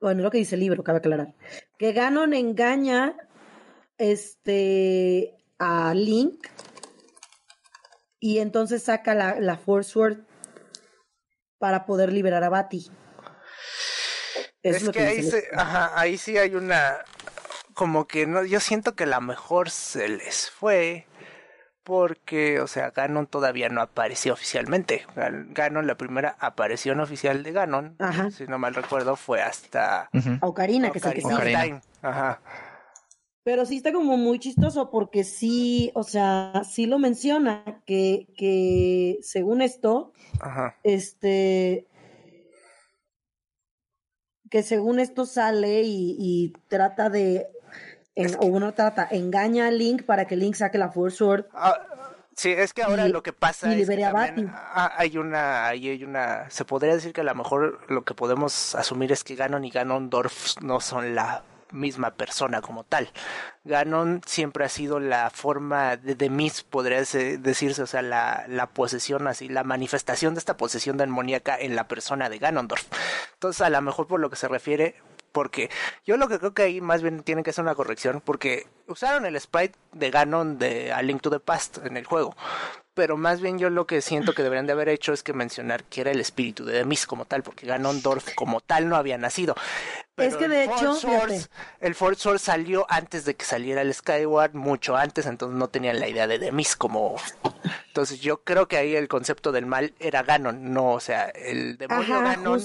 bueno, lo que dice el libro, cabe aclarar, que Ganon engaña este a Link y entonces saca la, la Force Sword para poder liberar a Bati. Es, que, ahí, ahí sí hay una como que no, yo siento que la mejor se les fue porque, o sea, Ganon todavía no apareció oficialmente. Ganon, la primera aparición oficial de Ganon, si no mal recuerdo, fue hasta Ocarina, que es el que sí. Ajá. Pero sí está como muy chistoso porque sí, o sea, sí lo menciona que, que según esto, este, que según esto sale y trata de o uno trata, engaña a Link para que Link saque la Force Sword. Ah, sí, es que ahora lo que pasa es que hay una, hay una, se podría decir que a lo mejor lo que podemos asumir es que Ganon y Ganondorf no son la misma persona como tal. Ganon siempre ha sido la forma de Demis, podría decirse, o sea, la, la posesión así, la manifestación de esta posesión demoníaca en la persona de Ganondorf. Entonces, a lo mejor por lo que se refiere, porque yo lo que creo que ahí más bien tienen que hacer una corrección porque usaron el sprite de Ganon de A Link to the Past en el juego pero más bien yo lo que siento que deberían de haber hecho es que mencionar que era el espíritu de Demis como tal, porque Ganondorf como tal no había nacido. Es que de hecho, el Force Source salió antes de que saliera el Skyward, mucho antes, entonces no tenían la idea de Demis como... Entonces yo creo que ahí el concepto del mal era Ganon, no, o sea, el demonio Ganon,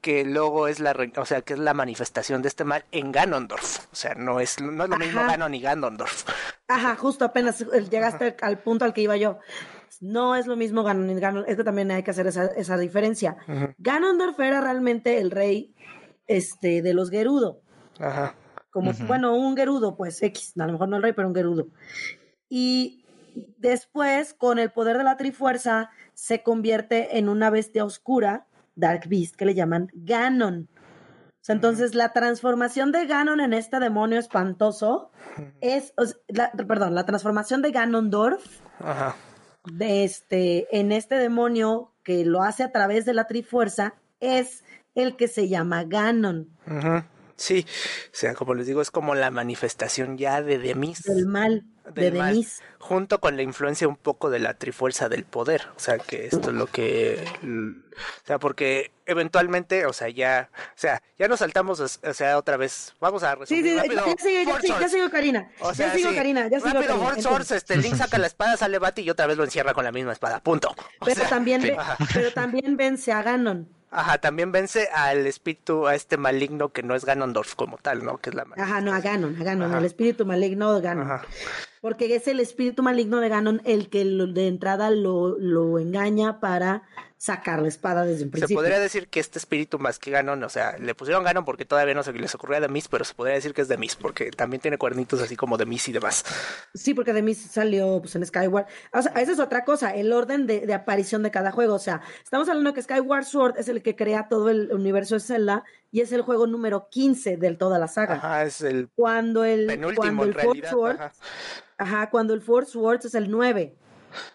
que luego es la, o sea, que es la manifestación de este mal en Ganondorf, o sea, no es, no es lo mismo Ganon y Ganondorf. Ajá, justo apenas llegaste al punto al que iba yo. No es lo mismo Ganon y Ganon, es que también hay que hacer esa, esa diferencia. Ganondorf era realmente el rey este, de los Gerudo. Ajá. Como, bueno, un Gerudo, pues X, a lo mejor no el rey, pero un Gerudo. Y después, con el poder de la Trifuerza, se convierte en una bestia oscura, Dark Beast, que le llaman Ganon entonces la transformación de Ganon en este demonio espantoso es, perdón, la transformación de Ganondorf de este, en este demonio que lo hace a través de la Trifuerza es el que se llama Ganon. Sí, o sea, como les digo, es como la manifestación ya de Demis. Del mal, de Demis. Junto con la influencia un poco de la trifuerza del poder. O sea, que esto es lo que. O sea, porque eventualmente, o sea, ya. O sea, ya nos saltamos, o sea, otra vez. Vamos a resumir. Sí, sí, rápido. Ya, sigo, ya, sigo, Karina. O sea, ya sigo Karina. Ya sigo rápido, Karina. Source, este, Link saca la espada, sale Bati y otra vez lo encierra con la misma espada. Punto. pero, también, pero también vence a Ganon. Ajá, también vence al espíritu, a este maligno que no es Ganondorf como tal, ¿no? Que es la Ajá, no, a Ganon, a Ganon, el espíritu maligno de Ganon. Ajá. Porque es el espíritu maligno de Ganon el que de entrada lo, lo engaña para sacar la espada desde un principio. Se podría decir que este espíritu más que Ganon, o sea, le pusieron Ganon porque todavía no se les ocurría de Miss, pero se podría decir que es de Miss, porque también tiene cuernitos así como de Miss y demás. Sí, porque de Miss salió pues, en Skyward. O sea, esa es otra cosa, el orden de, aparición de cada juego. O sea, estamos hablando que Skyward Sword es el que crea todo el universo de Zelda y es el juego número 15 de toda la saga. Ajá, es el cuando el, penúltimo cuando el Sword, ajá. cuando el Four Swords es el 9.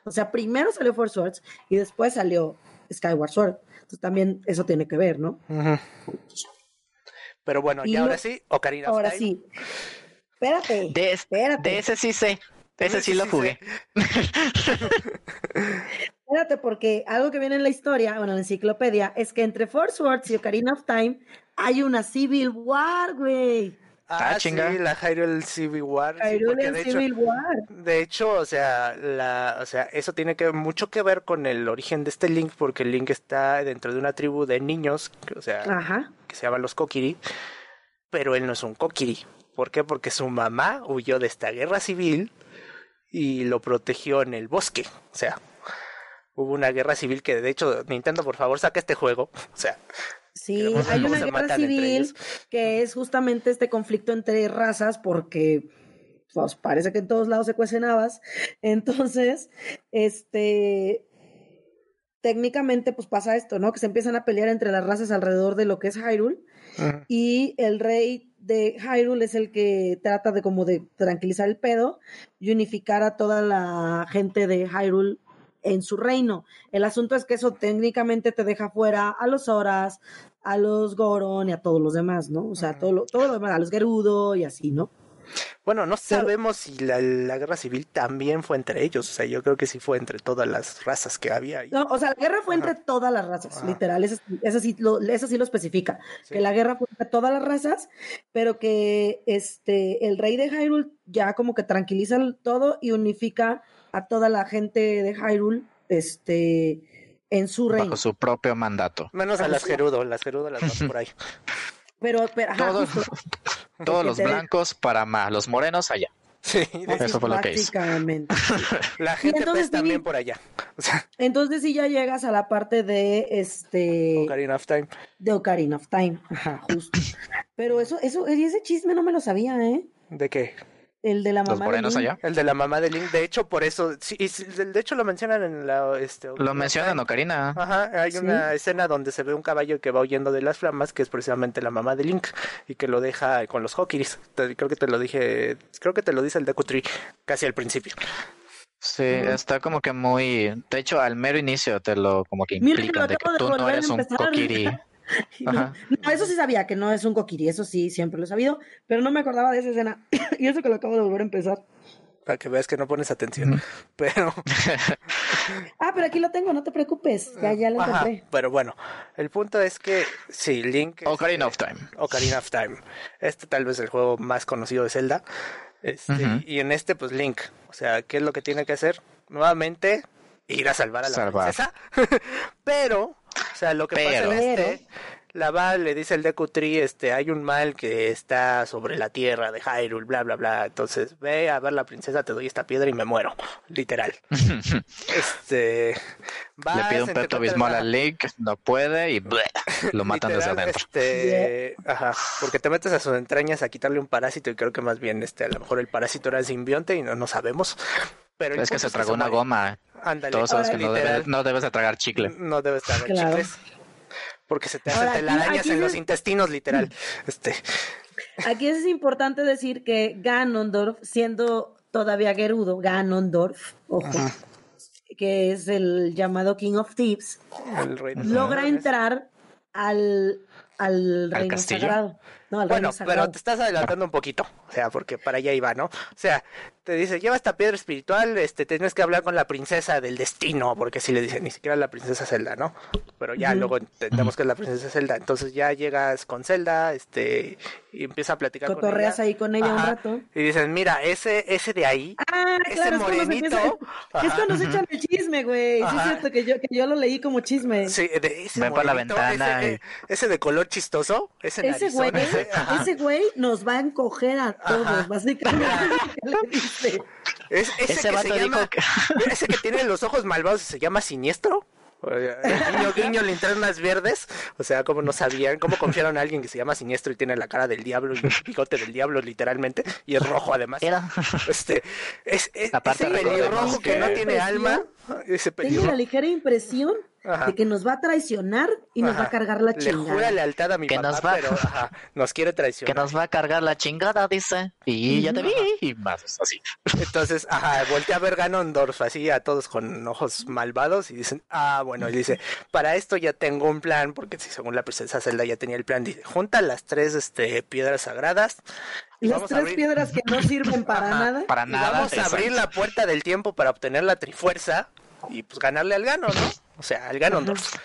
O sea, primero salió Four Swords y después salió Skyward Sword. Entonces también eso tiene que ver, ¿no? Pero bueno, y, ahora sí, Ocarina Ahora sí. Espérate, de, espérate. De ese sí sé. De ese sí lo jugué. espérate, porque algo que viene en la historia, bueno, en la enciclopedia, es que entre Four Swords y Ocarina of Time hay una Civil War, güey. Ah, ah sí, la Hyrule Civil War. Hyrule de Civil hecho, War. De hecho, o sea, la, o sea, eso tiene que mucho que ver con el origen de este Link, porque el Link está dentro de una tribu de niños, o sea, que se llaman los Kokiri, pero él no es un Kokiri. ¿Por qué? Porque su mamá huyó de esta guerra civil y lo protegió en el bosque. O sea, hubo una guerra civil que de hecho Nintendo por favor saque este juego o sea Sí, hay una guerra civil que es justamente este conflicto entre razas porque pues parece que en todos lados se cuecen habas. Entonces, este técnicamente pues pasa esto, ¿no? Que se empiezan a pelear entre las razas alrededor de lo que es Hyrule y el rey de Hyrule es el que trata de como de tranquilizar el pedo y unificar a toda la gente de Hyrule en su reino. El asunto es que eso técnicamente te deja fuera a los Horas, a los Goron y a todos los demás, ¿no? O sea, todo, lo, todo lo demás, a los Gerudo y así, ¿no? Bueno, no sabemos si la, guerra civil también fue entre ellos, o sea, yo creo que sí fue entre todas las razas que había ahí. No, o sea, la guerra fue entre todas las razas, literal, eso, sí lo, eso sí lo especifica, que la guerra fue entre todas las razas, pero que este, el rey de Hyrule ya como que tranquiliza todo y unifica a toda la gente de Hyrule este, en su reino. Bajo su propio mandato. Menos a las Gerudo, las Gerudo las vas por ahí. Pero, pero todos, todos los blancos para más, los morenos allá. Sí, eso fue lo que hizo. La gente pues también por allá. entonces si ya llegas a la parte de este Ocarina of Time. De Ocarina of Time, ajá, justo. Pero eso, eso, ese chisme no me lo sabía, ¿eh? ¿De qué? El de la mamá de Link. allá. El de la mamá de Link. De hecho, por eso. Sí, de hecho, lo mencionan en la. Este, lo mencionan, Ocarina. Ajá. Hay una escena donde se ve un caballo que va huyendo de las flamas, que es precisamente la mamá de Link. Y que lo deja con los Hokiris. Creo que te lo dije. Creo que te lo dice el Deku Tree casi al principio. Sí, está como que muy. De hecho, al mero inicio te lo como que implican de que tú no eres un Kokiri. No, eso sí sabía que no es un coquiri, eso sí, siempre lo he sabido, pero no me acordaba de esa escena. y eso que lo acabo de volver a empezar. Para que veas que no pones atención. Pero. ah, pero aquí lo tengo, no te preocupes. Ya, ya lo encontré. Pero bueno, el punto es que sí, Link. Ocarina of Time. Ocarina of Time. Este tal vez es el juego más conocido de Zelda. Este, Y en este, pues Link. O sea, ¿qué es lo que tiene que hacer? Nuevamente, ir a salvar a la princesa. pero o sea, lo que pasa en este, la va le dice el Deku Tree, este, hay un mal que está sobre la tierra de Hyrule, bla, bla, bla. Entonces, ve a ver la princesa, te doy esta piedra y me muero, literal. este, le pide un peto abismal a Link, no puede y lo matan desde adentro. Este, ajá, porque te metes a sus entrañas a quitarle un parásito y creo que más bien, este, a lo mejor el parásito era simbionte y no, no sabemos. Pero es que se tragó una goma. Todos sabes que no debes, no debes de tragar chicle. No debes tragar chicles. Porque se te hacen telarañas en los intestinos, literal. Este. Aquí es importante decir que Ganondorf, siendo todavía Gerudo, Ganondorf, ojo, que es el llamado King of Thieves, logra entrar al, al, reino sagrado. No, bueno, pero te estás adelantando un poquito, o sea, porque para allá iba, ¿no? O sea, te dice, lleva esta piedra espiritual, este, tienes que hablar con la princesa del destino, porque si le dicen, ni siquiera la princesa Zelda, ¿no? Pero ya luego entendemos que es la princesa Zelda, entonces ya llegas con Zelda, este, y empieza a platicar con ella. ahí con ella un rato. Y dicen, mira, ese, ese de ahí, ah, ese morenito. Es cuando se echan el chisme, güey. Sí es cierto que yo, que yo lo leí como chisme. Sí, de ese Ven por la ventana. Ese, ese, de color chistoso, ese, ese güey, ese güey nos va a encoger a todos, básicamente. le dice. Es, ese, ese, que se llama, que... ese que tiene los ojos malvados se llama Siniestro. Guiño, guiño, linternas verdes. O sea, como no sabían, cómo confiaron a alguien que se llama Siniestro y tiene la cara del diablo y el bigote del diablo, literalmente, y es rojo además. Era. Este, es, es ese pelirrojo que, que no tiene alma. Ese Tengo la ligera impresión Ajá. de que nos va a traicionar y nos va a cargar la chingada. Le jura lealtad a mi que papá, nos va... pero ajá, nos quiere traicionar. Que nos va a cargar la chingada, dice. Y ya te vi. Y más así. Entonces, ajá, voltea a ver Ganondorf así a todos con ojos malvados y dicen, ah, bueno, y dice, para esto ya tengo un plan, porque si según la princesa Zelda ya tenía el plan, dice, junta las tres este, piedras sagradas. Y las tres abrir... piedras que no sirven para ajá, nada. Para nada. Y vamos a abrir la puerta del tiempo para obtener la trifuerza y pues ganarle al Gano, ¿no? O sea, al Ganondorf.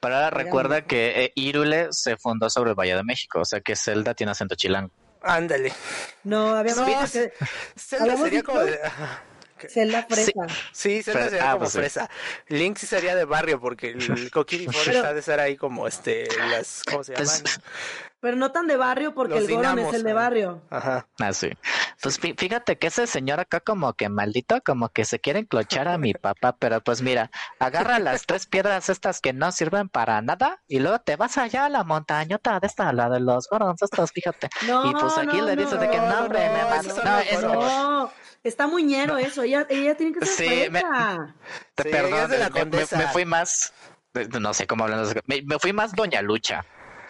Ahora recuerda que eh, Irule se fundó sobre el Valle de México, o sea que Zelda tiene acento chilango. Ándale. No, habíamos no, que... Zelda sería como de... Zelda fresa. Sí, sí Zelda sería ah, como pues fresa. Sí. Link sí sería de barrio porque el Kokiri Forest ha de ser ahí como este, las, ¿cómo se llaman? Pues, pero no tan de barrio porque Los el Goron es el de barrio. Ajá. Ah, sí. Pues fíjate que ese señor acá como que maldito, como que se quiere enclochar a mi papá, pero pues mira, agarra las tres piedras estas que no sirven para nada y luego te vas allá a la montañota de esta, la de los Gorons estos, fíjate. No, y pues aquí no, le dices no, de que no, hombre, me no, no, es Está muñero eso, ella, ella tiene que ser Sí, me-. Te Sí, perdón, de la me- me, fui más, no sé cómo hablan, me, me fui más Doña Lucha.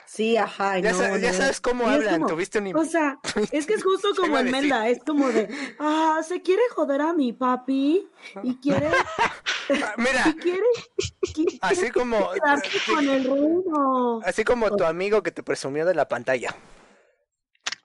Sí, ajá, Ya, no, sabes cómo Y hablan, como- tuviste un... O sea, es que es justo como en. Melda, es como de, ah, se quiere joder a mi papi y quiere, Mira, y quiere, qui- Así como- así- con el reino. así como tu amigo que te presumió de la pantalla.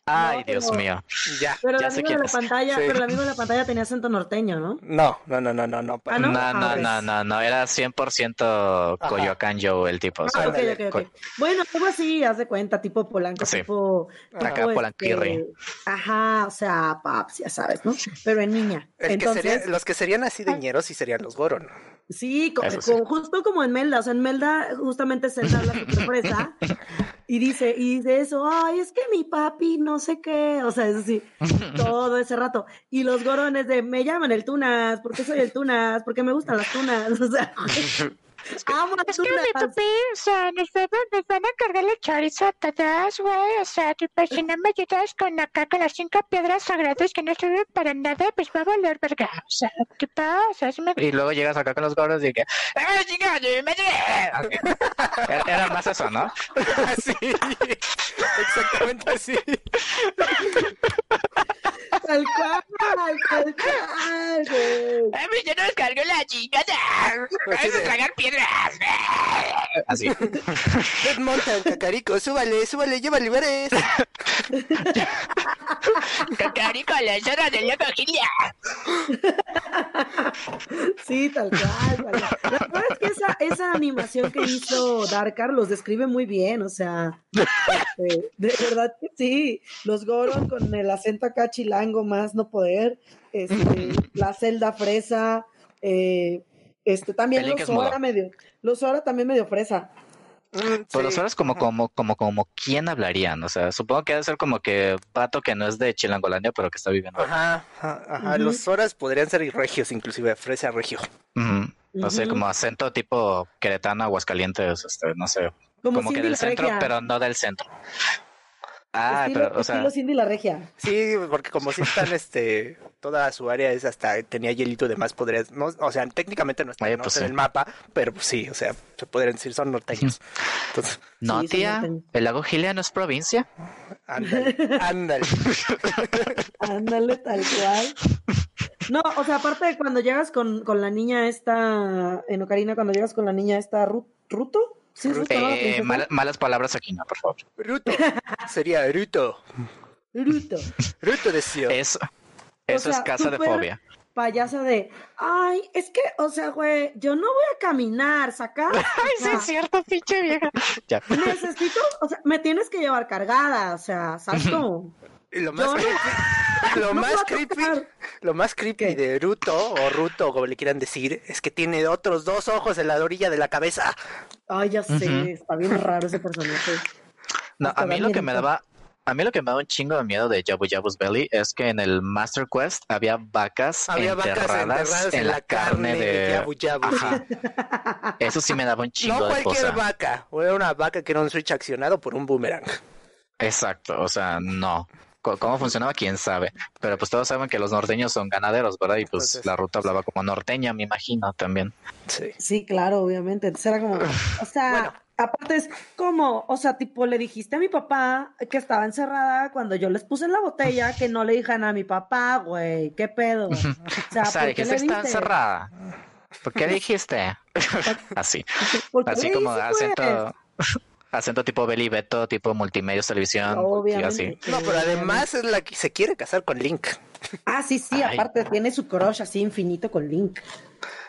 Ay, No, Dios pero- mío. Ya. Pero el ya sé amigo de la es. pantalla, Sí. pero el amigo de la pantalla tenía acento norteño, ¿no? No, no, no, no, no, no. Ah, ¿no? No, Ah, no, no, no, no, era 100% Coyoacán Joe el tipo. o sea, Ah, Bueno, algo así, haz de cuenta, tipo Polanco, Sí. tipo... Acá tipo, Polanquirri. este, Ajá, o sea, paps, ya sabes, ¿no? Pero en niña. El que Entonces, sería- los que serían así de ñeros sí serían los Goron. Sí, justo como en Melda, o sea, en Melda justamente Zelda habla super fresa y dice, y dice eso, ay, es que mi papi no sé qué, o sea, es así, todo ese rato. Y los gorones de, me llaman el tunas, porque soy el tunas, porque me gustan las tunas, o sea, amo las Es que tunas. papi, o sea, nos, van a- nos van a cargar el chorizo a todas, güey. O sea, tipo, si no me ayudas con acá, con las cinco piedras sagradas que no sirven para nada, pues va a valer verga. O sea, ¿qué pasa? Es me- Y luego llegas acá con los gorros y que, ¡eh, chica, yo me llegué! Ok. Era, era más eso, ¿no? Así. Exactamente así. Tal cual, tal cual. ¡A mí yo no descargo la chingada! Así de- tragar piedras! Así. Red Mountain, Cacarico, súbale, súbale, lleva lugares. ¡Cacarico, la zona de loco Gilia! Sí, tal cual. tal cual. La verdad es que esa, esa animación que hizo Dark Carlos describe muy bien, o sea, este, de verdad que sí. Los Goron con el acento acá más no poder, este, la celda fresa, eh, este, también los. Zora medio, los Zora también medio fresa. Mm, Pero sí. los como, como, como, como, ¿quién hablarían? O sea, supongo que debe ser como que pato que no es de Chilangolandia, pero que está viviendo. Ajá, ajá, ajá. Ujú. Los Horas podrían ser regios, inclusive, fresa regio. Ujú. No sé, como acento tipo queretano, Aguascalientes, este, no sé. Como, Como que del centro, Regia. pero no del centro. Ah, estilo, pero, o sea, estilo Cindy la regia. Sí, porque como si están, este, toda su área es hasta, tenía hielito de más, no, o sea, técnicamente no está Oye, ¿no? pues en sí. el mapa, pero pues sí, o sea, se podrían decir, son norteños. Entonces, no, Sí, tía, el lago Gilia no es provincia. ándale, ándale. Ándale, tal cual. No, o sea, aparte de cuando llegas con, con la niña esta, en Ocarina, cuando llegas con la niña esta, Ru- ¿Ruto? ¿Sí Ruto, Eh, mal- malas palabras aquí, no, por favor. Ruto, sería Ruto, Ruto. Ruto decía. Eso, eso sea, es casa de fobia. Payasa de, ay, es que, o sea, güey, yo no voy a caminar, sacar. Ay, sí es cierto, pinche vieja. Ya. Necesito, o sea, me tienes que llevar cargada, o sea, salto. Lo más Yo no- creepy, lo no más creepy, lo más creepy ¿Qué? de Ruto, o Ruto, como le quieran decir, es que tiene otros dos ojos en la orilla de la cabeza. Ay, ya sé, está bien raro ese personaje. No, Hasta a mí lo que me daba a mí lo que me da un chingo de miedo de Jabu Jabu's Belly es que en el Master Quest había vacas, Había enterradas, vacas enterradas en la carne de... Yabu Yabu. sí. Ajá. Eso sí me daba un chingo No de cualquier cosa. vaca, o era una vaca que era un switch accionado por un boomerang. Exacto, o sea, no. ¿Cómo funcionaba? ¿Quién sabe? Pero pues todos saben que los norteños son ganaderos, ¿verdad? Y pues Entonces- la ruta hablaba como norteña, me imagino, también. Sí. Sí, claro, obviamente. Entonces era como, o sea, Bueno. aparte es como, o sea, tipo, le dijiste a mi papá que estaba encerrada cuando yo les puse en la botella que no le dijeran a mi papá, güey, qué pedo. O sea, o sea, ¿por qué dijiste le que está encerrada. ¿Por qué dijiste? Así. ¿Por qué Así le como acento, acento tipo Beli Beto, tipo multimedios televisión, Obviamente. así. No, pero además es la que se quiere casar con Link. Ah, sí, sí, Ay. aparte tiene su crush así infinito con Link.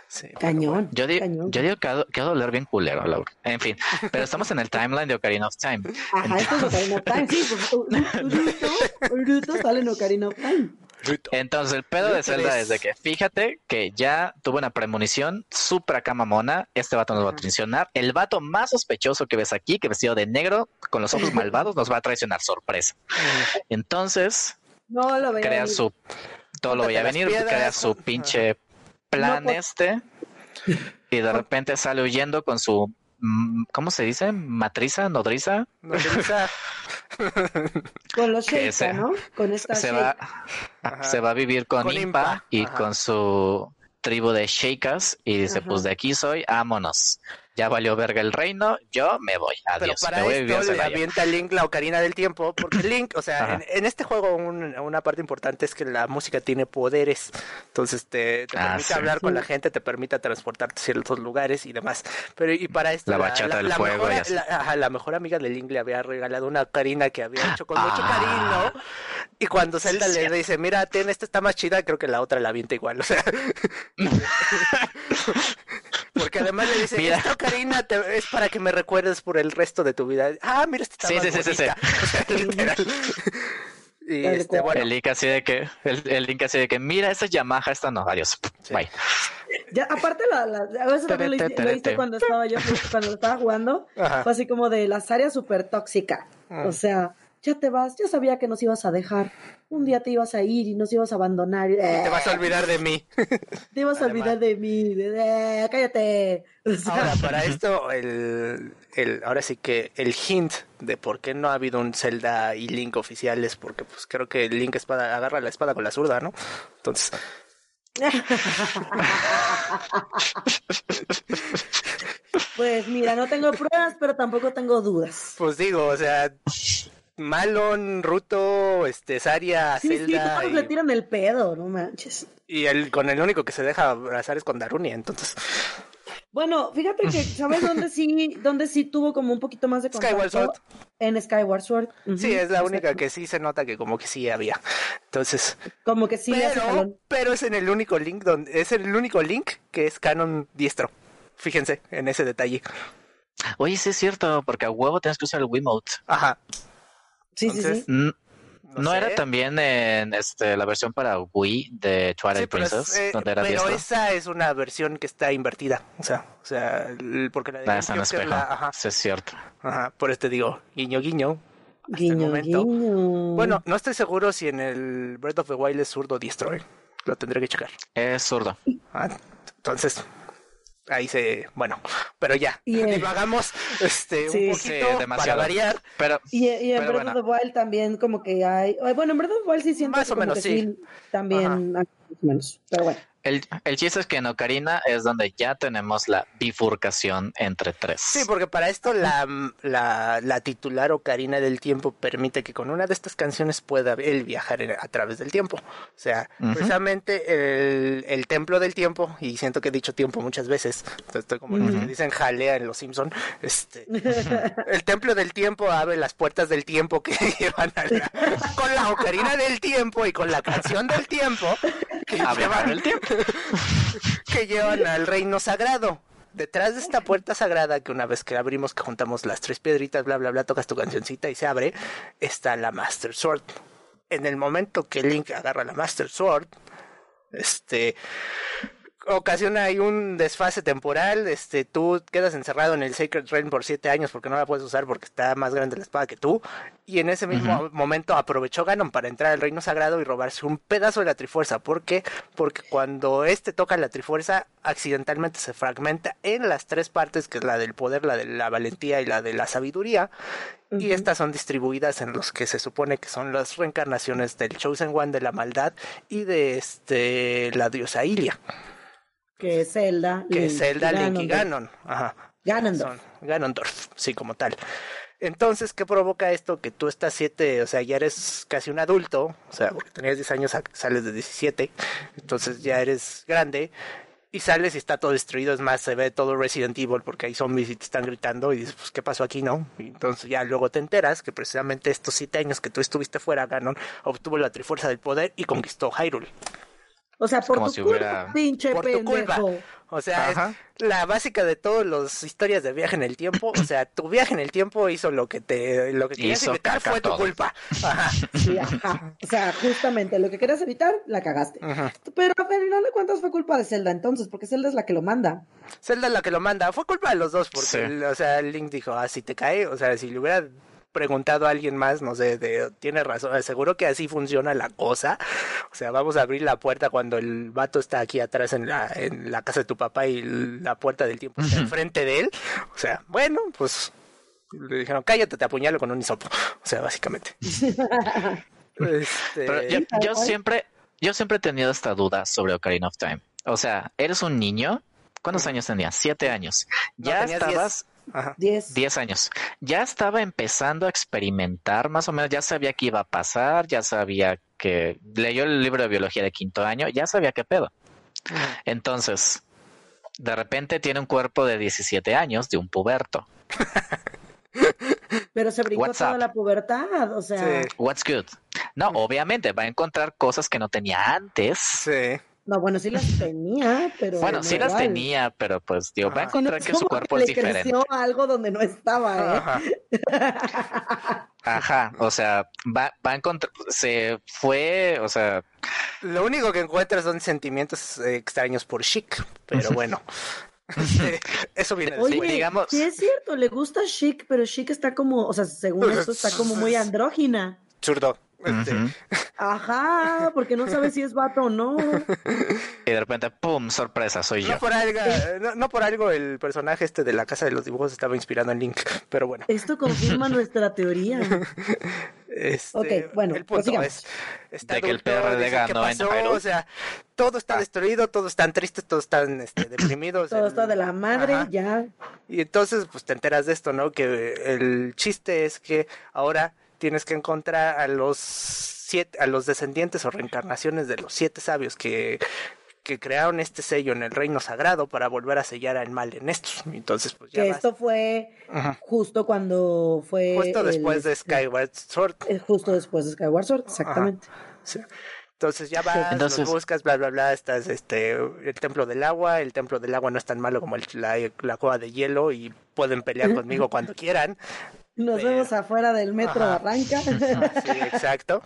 Sí. Cañón. Yo, di- cañón. yo digo que va que va a doler bien culero, Laura. En fin, pero estamos en el timeline de Ocarina of Time. Ajá, esto es Ocarina of Time, sí, porque Uruto, Uruto sale en Ocarina of Time. Entonces, el pedo de Zelda es de que fíjate que ya tuvo una premonición súper acá mamona. Este vato nos va a traicionar. El vato más sospechoso que ves aquí, que vestido de negro, con los ojos malvados, nos va a traicionar. Sorpresa. Entonces, No lo veo. crea su. Todo lo Póntate voy a las venir, crea su pinche plan No, pues- este. Y de repente sale huyendo con su. mm, ¿Cómo se dice? ¿Matriza? ¿Nodriza? No utiliza- Con los que Sheikah, se- ¿no? Con esta se va, se va a vivir con, Con Impa, Impa, y ajá. con su tribu de Sheikas y dice, Ajá. pues de aquí soy, vámonos. Ya valió verga el reino, yo me voy, Pero adiós. para me voy a vivir a esto le avienta Link la ocarina del tiempo, porque Link, o sea, en, en este juego un- una parte importante es que la música tiene poderes, entonces te, te Ah, permite sí. hablar con Sí. la gente, te permite transportarte a ciertos lugares y demás. Pero y para esto La bachata del fuego mejor, la, ajá, la mejor amiga de Link le había regalado una ocarina que había hecho con mucho Ah. cariño y cuando Sí, Zelda le cierto. dice, mira, ten, esta está más chida, creo que la otra la avienta igual, o sea. Porque además le dice, Mira. esta ocarina te- es para que me recuerdes por el resto de tu vida. Ah, mira, esta está Sí, sí, sí, sí, sí. bonita. O sea, literal. Y este, bueno, El link así de que, el, el link así de que, mira, esta es Yamaha, esta no, adiós. Bye. Ya, aparte, la, la, a veces también lo, hice, lo hice cuando estaba yo, cuando lo estaba jugando, Ajá. fue así como de las áreas súper tóxica. Mm. O sea, ya te vas, ya sabía que nos ibas a dejar. Un día te ibas a ir y nos ibas a abandonar. te vas a olvidar de mí. Te ibas a olvidar de mí. cállate. O sea, Ahora, para esto, el, el, ahora sí que el hint de por qué no ha habido un Zelda y Link oficiales, porque pues creo que Link espada, agarra la espada con la zurda, ¿no? Entonces, pues mira, no tengo pruebas, pero tampoco tengo dudas. pues digo, o sea, Malon, Ruto, este, Saria, Sí, sí, Zelda todos y- le tiran el pedo, no manches. Y el, con el único que se deja abrazar es con Darunia, entonces. Bueno, fíjate que, ¿sabes dónde sí, dónde sí tuvo como un poquito más de Skyward contacto? En Skyward Sword. Sí, es la única exacto. que sí se nota que como que sí había. Entonces, Como que sí pero, pero es en el único link donde es el único link que es canon diestro. Fíjense en ese detalle. Oye, sí es cierto, porque a huevo tienes que usar el Wiimote. Ajá. Sí, sí, entonces, sí. Mm, No, ¿No sé. era también en este, la versión para Wii de Twilight Sí, pero, es, Princess? eh, donde era pero diestro? esa es una versión que está invertida. O sea, o sea, el- porque la de Ah, es espejo. la- ajá, Sí, es cierto. ajá, por eso te digo, guiño guiño. Guiño, guiño. Bueno, no estoy seguro si en el Breath of the Wild es zurdo o diestro. eh. Lo tendré que checar. Es zurdo. Ah, entonces, ahí se. Bueno, pero ya. Y, eh, Divagamos este, sí, un sí, poquito para demasiado. variar. Pero Y, y en Breath bueno. of the Wild también como que hay... Bueno, en Breath of the Wild sí siento Más que o como menos, que sí. también... o menos, pero bueno. El, el chiste es que en Ocarina es donde ya tenemos la bifurcación entre tres. Sí, porque para esto la, la, la titular Ocarina del Tiempo permite que con una de estas canciones pueda él viajar en- a través del tiempo. O sea, Ujú. precisamente el, el templo del tiempo, y siento que he dicho tiempo muchas veces, entonces estoy como los que dicen jalea en Los Simpson, este, el templo del tiempo abre las puertas del tiempo que llevan a la, con la Ocarina del Tiempo y con la canción del tiempo que llevan el tiempo. que llevan al reino sagrado. Detrás de esta puerta sagrada, que una vez que abrimos, que juntamos las tres piedritas, bla, bla, bla, tocas tu cancioncita y se abre, está la Master Sword. En el momento que Link agarra la Master Sword, este, ocasiona ahí un desfase temporal, este, tú quedas encerrado en el Sacred Realm por siete años porque no la puedes usar porque está más grande la espada que tú, y en ese mismo momento aprovechó Ganon para entrar al Reino Sagrado y robarse un pedazo de la Trifuerza, ¿por qué? Porque cuando este toca la Trifuerza, accidentalmente se fragmenta en las tres partes, que es la del poder, la de la valentía y la de la sabiduría, y estas son distribuidas en los que se supone que son las reencarnaciones del Chosen One de la maldad y de este la diosa Ilia. Que es Zelda. Que es Zelda, Link y Ganon. Ajá. Ganondorf. Ganondorf, sí, como tal. Entonces, ¿qué provoca esto? Que tú estás siete, o sea, ya eres casi un adulto, o sea, porque tenías 10 años, sales de 17, entonces ya eres grande, y sales y está todo destruido, es más, se ve todo Resident Evil porque hay zombies y te están gritando y dices, pues, ¿qué pasó aquí, no? Y entonces ya luego te enteras que precisamente estos siete años que tú estuviste fuera, Ganon obtuvo la Trifuerza del Poder y conquistó Hyrule. O sea, por tu culpa, pinche por tu culpa. O sea, es la básica de todas las historias de viaje en el tiempo. O sea, tu viaje en el tiempo hizo lo que te lo que querías evitar fue tu culpa. O sea, justamente lo que querías evitar, la cagaste. Pero a ver, no le cuentas fue culpa de Zelda entonces, porque Zelda es la que lo manda. Zelda es la que lo manda. Fue culpa de los dos, porque, o sea, Link dijo, ah, si te cae, o sea, si le hubiera preguntado a alguien más, no sé, de, tiene razón, seguro que así funciona la cosa. O sea, vamos a abrir la puerta cuando el vato está aquí atrás en la, en la casa de tu papá y la puerta del tiempo está enfrente de él. O sea, bueno, pues le dijeron, cállate, te apuñalo con un hisopo. O sea, básicamente. Este, yo, siempre, yo siempre he tenido esta duda sobre Ocarina of Time. O sea, eres un niño. ¿Cuántos años tenías? Siete años. Ya estabas. Diez. Años. Ya estaba empezando a experimentar, más o menos, ya sabía que iba a pasar, ya sabía que leyó el libro de biología de quinto año, ya sabía qué pedo. Entonces, de repente tiene un cuerpo de 17 años, de un puberto. Pero se brincó toda la pubertad, o sea. What's good? No, obviamente va a encontrar cosas que no tenía antes. Sí. No, bueno, sí las tenía, pero. Bueno, sí las tenía, pero pues, digo, va a encontrar que su cuerpo es diferente. Creció algo donde no estaba, ¿eh? Ajá. o sea, va, va a encontrar. Se fue, o sea. Lo único que encuentra son sentimientos extraños por Chic, pero bueno. eso viene Oye, digamos. Sí, es cierto, le gusta Chic, pero Chic está como, o sea, según eso, está como muy andrógina. Zurdo. Este, Ajá, porque no sabes si es vato o no. Y de repente, ¡pum! Sorpresa, soy no yo. Por algo, no, por algo el personaje este de la casa de los dibujos estaba inspirado en Link, pero bueno. Esto confirma nuestra teoría. Este, ok, bueno, el punto es está de que el PRD ganó O sea, todo está ah. destruido, todos están tristes, todos están este, deprimidos. todo está de la madre, ya. Y entonces, pues te enteras de esto, ¿no? Que el chiste es que ahora tienes que encontrar a los siete, a los descendientes o reencarnaciones de los siete sabios que, que crearon este sello en el reino sagrado para volver a sellar al mal en estos. Entonces, pues ya. Que esto fue justo cuando fue. Justo después de Skyward Sword. Eh, justo después de Skyward Sword, exactamente. Entonces ya vas, Entonces... buscas, bla, bla, bla, estás este, el templo del agua, el templo del agua no es tan malo como la, la cueva de hielo y pueden pelear conmigo cuando quieran, nos vemos afuera del metro Barranca. Sí, exacto.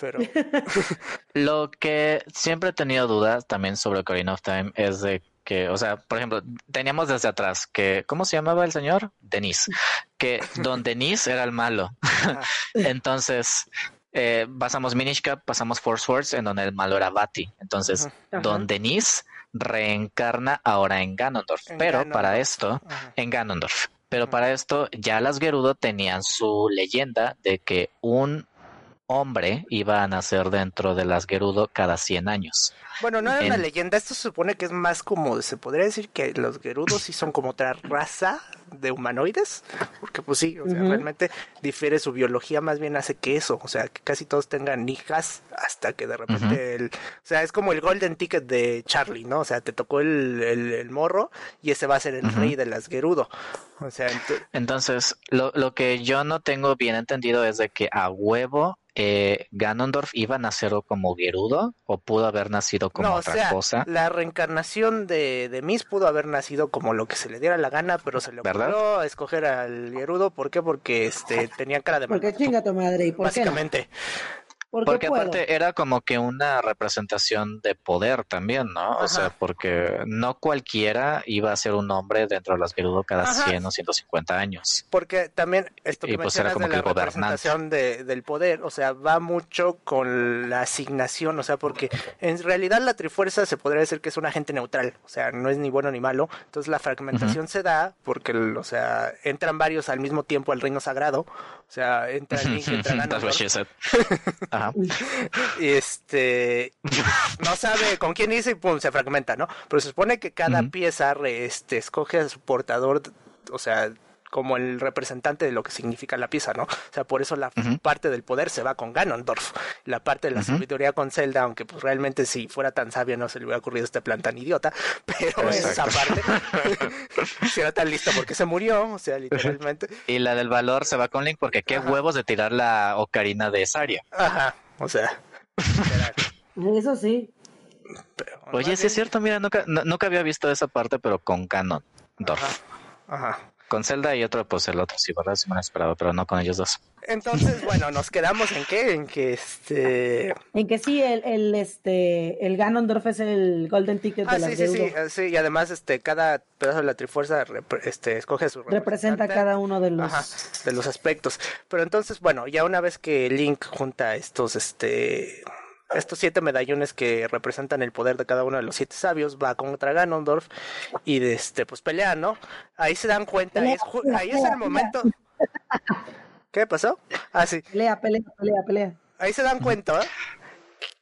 Pero lo que siempre he tenido dudas también sobre Ocarina of Time es de que, o sea, por ejemplo, teníamos desde atrás que, ¿cómo se llamaba el señor? Denis. Que Don Denis era el malo. Entonces, eh, pasamos Minish Cap, pasamos Force Wars, en donde el malo era Bati. Entonces, Don Denis reencarna ahora en Ganondorf. pero para esto, en Ganondorf. Pero para esto ya las Gerudo tenían su leyenda de que un hombre iba a nacer dentro de las Gerudo cada 100 años. Bueno, no era una leyenda, esto se supone que es más como, se podría decir que los Gerudos sí son como otra raza de humanoides, porque pues sí, o sea, realmente difiere su biología, más bien hace que eso, o sea, que casi todos tengan hijas hasta que de repente el, o sea, es como el golden ticket de Charlie, ¿no? O sea, te tocó el, el, morro y ese va a ser el rey de las Gerudo. O sea, entonces, lo, lo que yo no tengo bien entendido es de que a huevo eh, Ganondorf iba a nacer como Gerudo o pudo haber nacido como otra sea, cosa. La reencarnación de, de Miss pudo haber nacido como lo que se le diera la gana, pero se le ocurrió escoger al Gerudo. ¿Por qué? Porque este tenía cara de Porque chinga tu madre. ¿Y por Básicamente. Porque aparte era como que una representación de poder también, ¿no? O sea, porque no cualquiera iba a ser un hombre dentro de las Gerudo cada 100 o 150 años. Porque también esto que pues era como de la representación de, del poder, o sea, va mucho con la asignación, o sea, porque en realidad la Trifuerza se podría decir que es un agente neutral, o sea, no es ni bueno ni malo. Entonces la fragmentación se da porque, o sea, entran varios al mismo tiempo al reino sagrado, o sea, entra Link, entra Ajá. Este no sabe con quién dice y pum, se fragmenta, ¿no? Pero se supone que cada pieza este, escoge a su portador, o sea, como el representante de lo que significa la pieza, ¿no? O sea, por eso la parte del poder se va con Ganondorf, la parte de la sabiduría con Zelda, aunque pues realmente si fuera tan sabio no se le hubiera ocurrido este plan tan idiota, pero esa parte si era tan listo porque se murió, o sea, literalmente. Y la del valor se va con Link porque qué huevos de tirar la ocarina de Saria. Ajá, o sea. Eso sí. Oye, sí es cierto, mira, nunca, nunca había visto esa parte, pero con Ganondorf. Ajá. Con Zelda y otro, pues el otro sí, ¿verdad? Sí me han esperado, pero no con ellos dos. Entonces, bueno, nos quedamos en qué, en que este... En que sí, el, el este, el Ganondorf es el Golden Ticket de ah, la sí, sí, sí, sí, y además, este, cada pedazo de la Trifuerza, este, escoge su... Representa cada uno de los... de los aspectos. Pero entonces, bueno, ya una vez que Link junta estos, este estos siete medallones que representan el poder de cada uno de los siete sabios va contra Ganondorf y este pues pelean, ¿no? Ahí se dan cuenta, ahí es, ahí es el momento. ¿Qué pasó? Ah, sí. Pelea, pelea, pelea, pelea. Ahí se dan cuenta, ¿eh?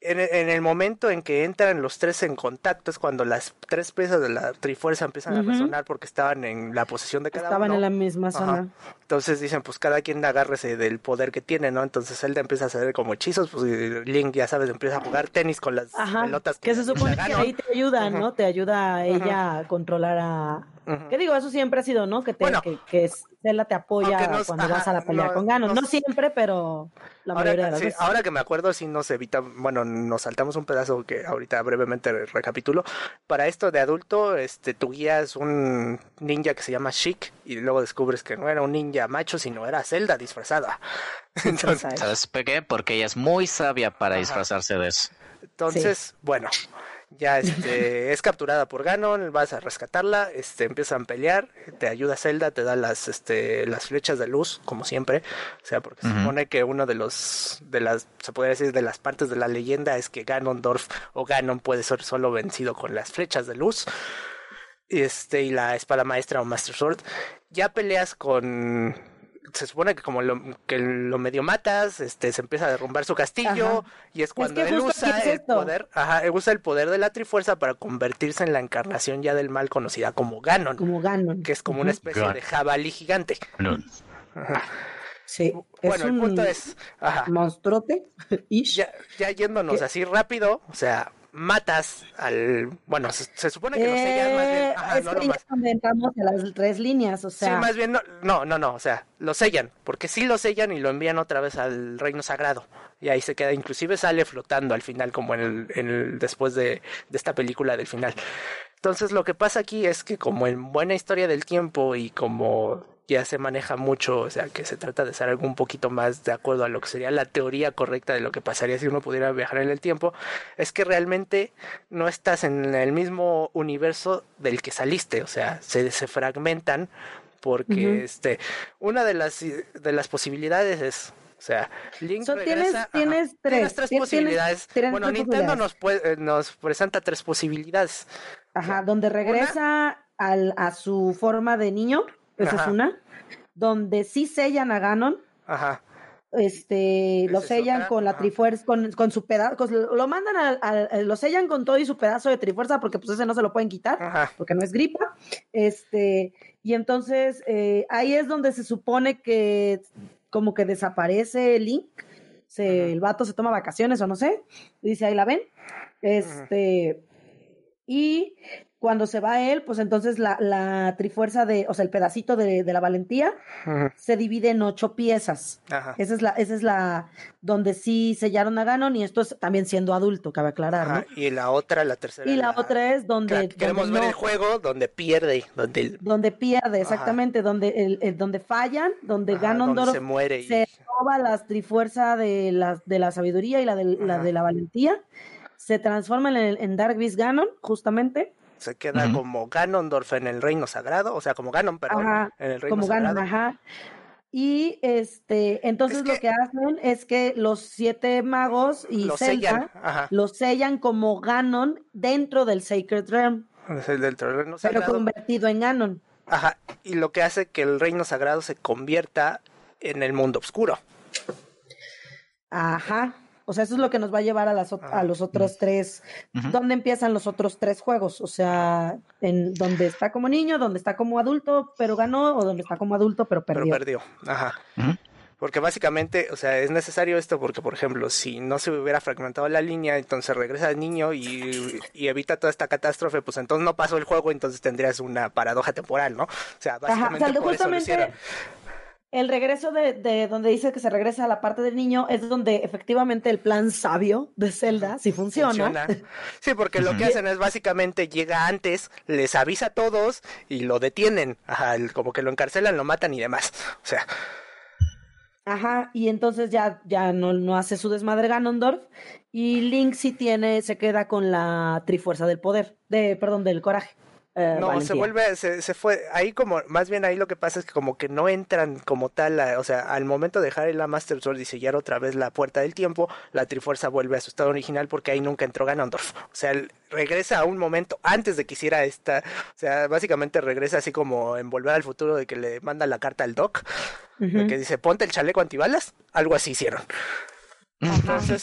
En, el momento en que entran los tres en contacto es cuando las tres piezas de la Trifuerza empiezan a resonar porque estaban en la posesión de cada uno. Estaban en la misma zona. Entonces dicen, pues cada quien agárrese del poder que tiene, ¿no? Entonces Zelda empieza a hacer como hechizos, pues Link, ya sabes, empieza a jugar tenis con las pelotas. Que, se supone que ahí te ayuda, ¿no? Te ayuda a ella a controlar a... ¿Qué digo? Eso siempre ha sido, ¿no? Que, te, que, que Zelda te apoya cuando vas a la pelea con Ganon. No, siempre, pero la mayoría de las veces. Ahora que me acuerdo, sí nos evita, bueno, nos saltamos un pedazo que ahorita brevemente recapitulo. Para esto de adulto, este, tu guía es un ninja que se llama Chic y luego descubres que no era un ninja macho, sino era Zelda disfrazada. Entonces, ¿Sabes por qué? Porque ella es muy sabia para disfrazarse de eso. Entonces, bueno, ya este es capturada por Ganon, vas a rescatarla, este empiezan a pelear, te ayuda Zelda, te da las este las flechas de luz como siempre, o sea, porque se supone que uno de los de las se puede decir de las partes de la leyenda es que Ganondorf o Ganon puede ser solo vencido con las flechas de luz. Este y la espada maestra o Master Sword. Ya peleas con se supone que como lo, que lo medio matas, este, se empieza a derrumbar su castillo y es cuando él usa el poder, ajá, usa el poder de la Trifuerza para convertirse en la encarnación ya del mal conocida como Ganon. Como Ganon. Que es como una especie de jabalí gigante. Sí. Bueno, el punto es. Ajá. Monstruote. Ya, ya yéndonos así rápido, o sea, matas al. Bueno, se, supone que lo sellas más bien. Ajá, es no, que donde entramos a las tres líneas, o sea. Sí, más bien, no, no, no, no, o sea, lo sellan, porque sí lo sellan y lo envían otra vez al reino sagrado. Y ahí se queda, inclusive sale flotando al final, como en el, en el después de, de esta película del final. Entonces, lo que pasa aquí es que, como en buena historia del tiempo y como ya se maneja mucho, o sea, que se trata de ser algo un poquito más de acuerdo a lo que sería la teoría correcta de lo que pasaría si uno pudiera viajar en el tiempo, es que realmente no estás en el mismo universo del que saliste, o sea, se, se fragmentan porque este una de las de las posibilidades es o sea, Link regresa, tienes, tres, tres posibilidades. bueno, Nintendo nos, eh, nos presenta tres posibilidades. Ajá, donde regresa al, a su forma de niño esa es una. Donde sí sellan a Ganon. Ajá. Este, lo sellan con la trifuerza, con, con su pedazo, lo mandan al, lo sellan con todo y su pedazo de trifuerza porque pues ese no se lo pueden quitar, porque no es gripa. Este, y entonces eh, ahí es donde se supone que como que desaparece Link, se, el vato se toma vacaciones o no sé, dice ahí la ven, este, Y cuando se va él, pues entonces la, la trifuerza de, o sea, el pedacito de, de la valentía se divide en ocho piezas. Esa es la, esa es la donde sí sellaron a Ganon y esto es también siendo adulto, cabe aclarar, ¿no? Y la otra, la tercera. Y la, otra es donde. queremos ver el juego donde pierde. Donde, donde pierde, exactamente, donde el, donde fallan, donde Ganondorf se muere. Y... Se roba la trifuerza de la, de la sabiduría y la de la, de la valentía. Se transforma en, en Dark Beast Ganon, justamente se queda como Ganondorf en el reino sagrado, o sea, como Ganon, pero en el reino como sagrado. ajá. Y este, entonces lo que hacen es que los siete magos y los Zelda sellan, los sellan como Ganon dentro del Sacred Realm. Pero convertido en Ganon. Ajá, y lo que hace que el reino sagrado se convierta en el mundo oscuro. Ajá. O sea, eso es lo que nos va a llevar a, las, a los otros tres. ¿Dónde empiezan los otros tres juegos? O sea, en donde está como niño, donde está como adulto, pero ganó, o donde está como adulto, pero perdió. Pero perdió, ajá. Porque básicamente, o sea, es necesario esto porque, por ejemplo, si no se hubiera fragmentado la línea, entonces regresa el niño y, evita toda esta catástrofe, pues entonces no pasó el juego, entonces tendrías una paradoja temporal, ¿no? O sea, básicamente por eso lo el regreso de, donde dice que se regresa a la parte del niño es donde efectivamente el plan sabio de Zelda sí funciona. Sí, porque lo que hacen es básicamente llega antes, les avisa a todos y lo detienen. Ajá, como que lo encarcelan, lo matan y demás. O sea. Ajá, y entonces ya, ya no, no hace su desmadre Ganondorf. Y Link sí tiene, se queda con la trifuerza del poder, de, perdón, del coraje. Eh, no, se vuelve, se, se, fue, ahí como, más bien ahí lo que pasa es que como que no entran como tal, o sea, al momento de dejar la Master Sword y sellar otra vez la puerta del tiempo, la Trifuerza vuelve a su estado original porque ahí nunca entró Ganondorf. O sea, regresa a un momento antes de que hiciera esta, o sea, básicamente regresa así como en Volver al Futuro de que le manda la carta al Doc, que dice, ponte el chaleco antibalas, algo así hicieron.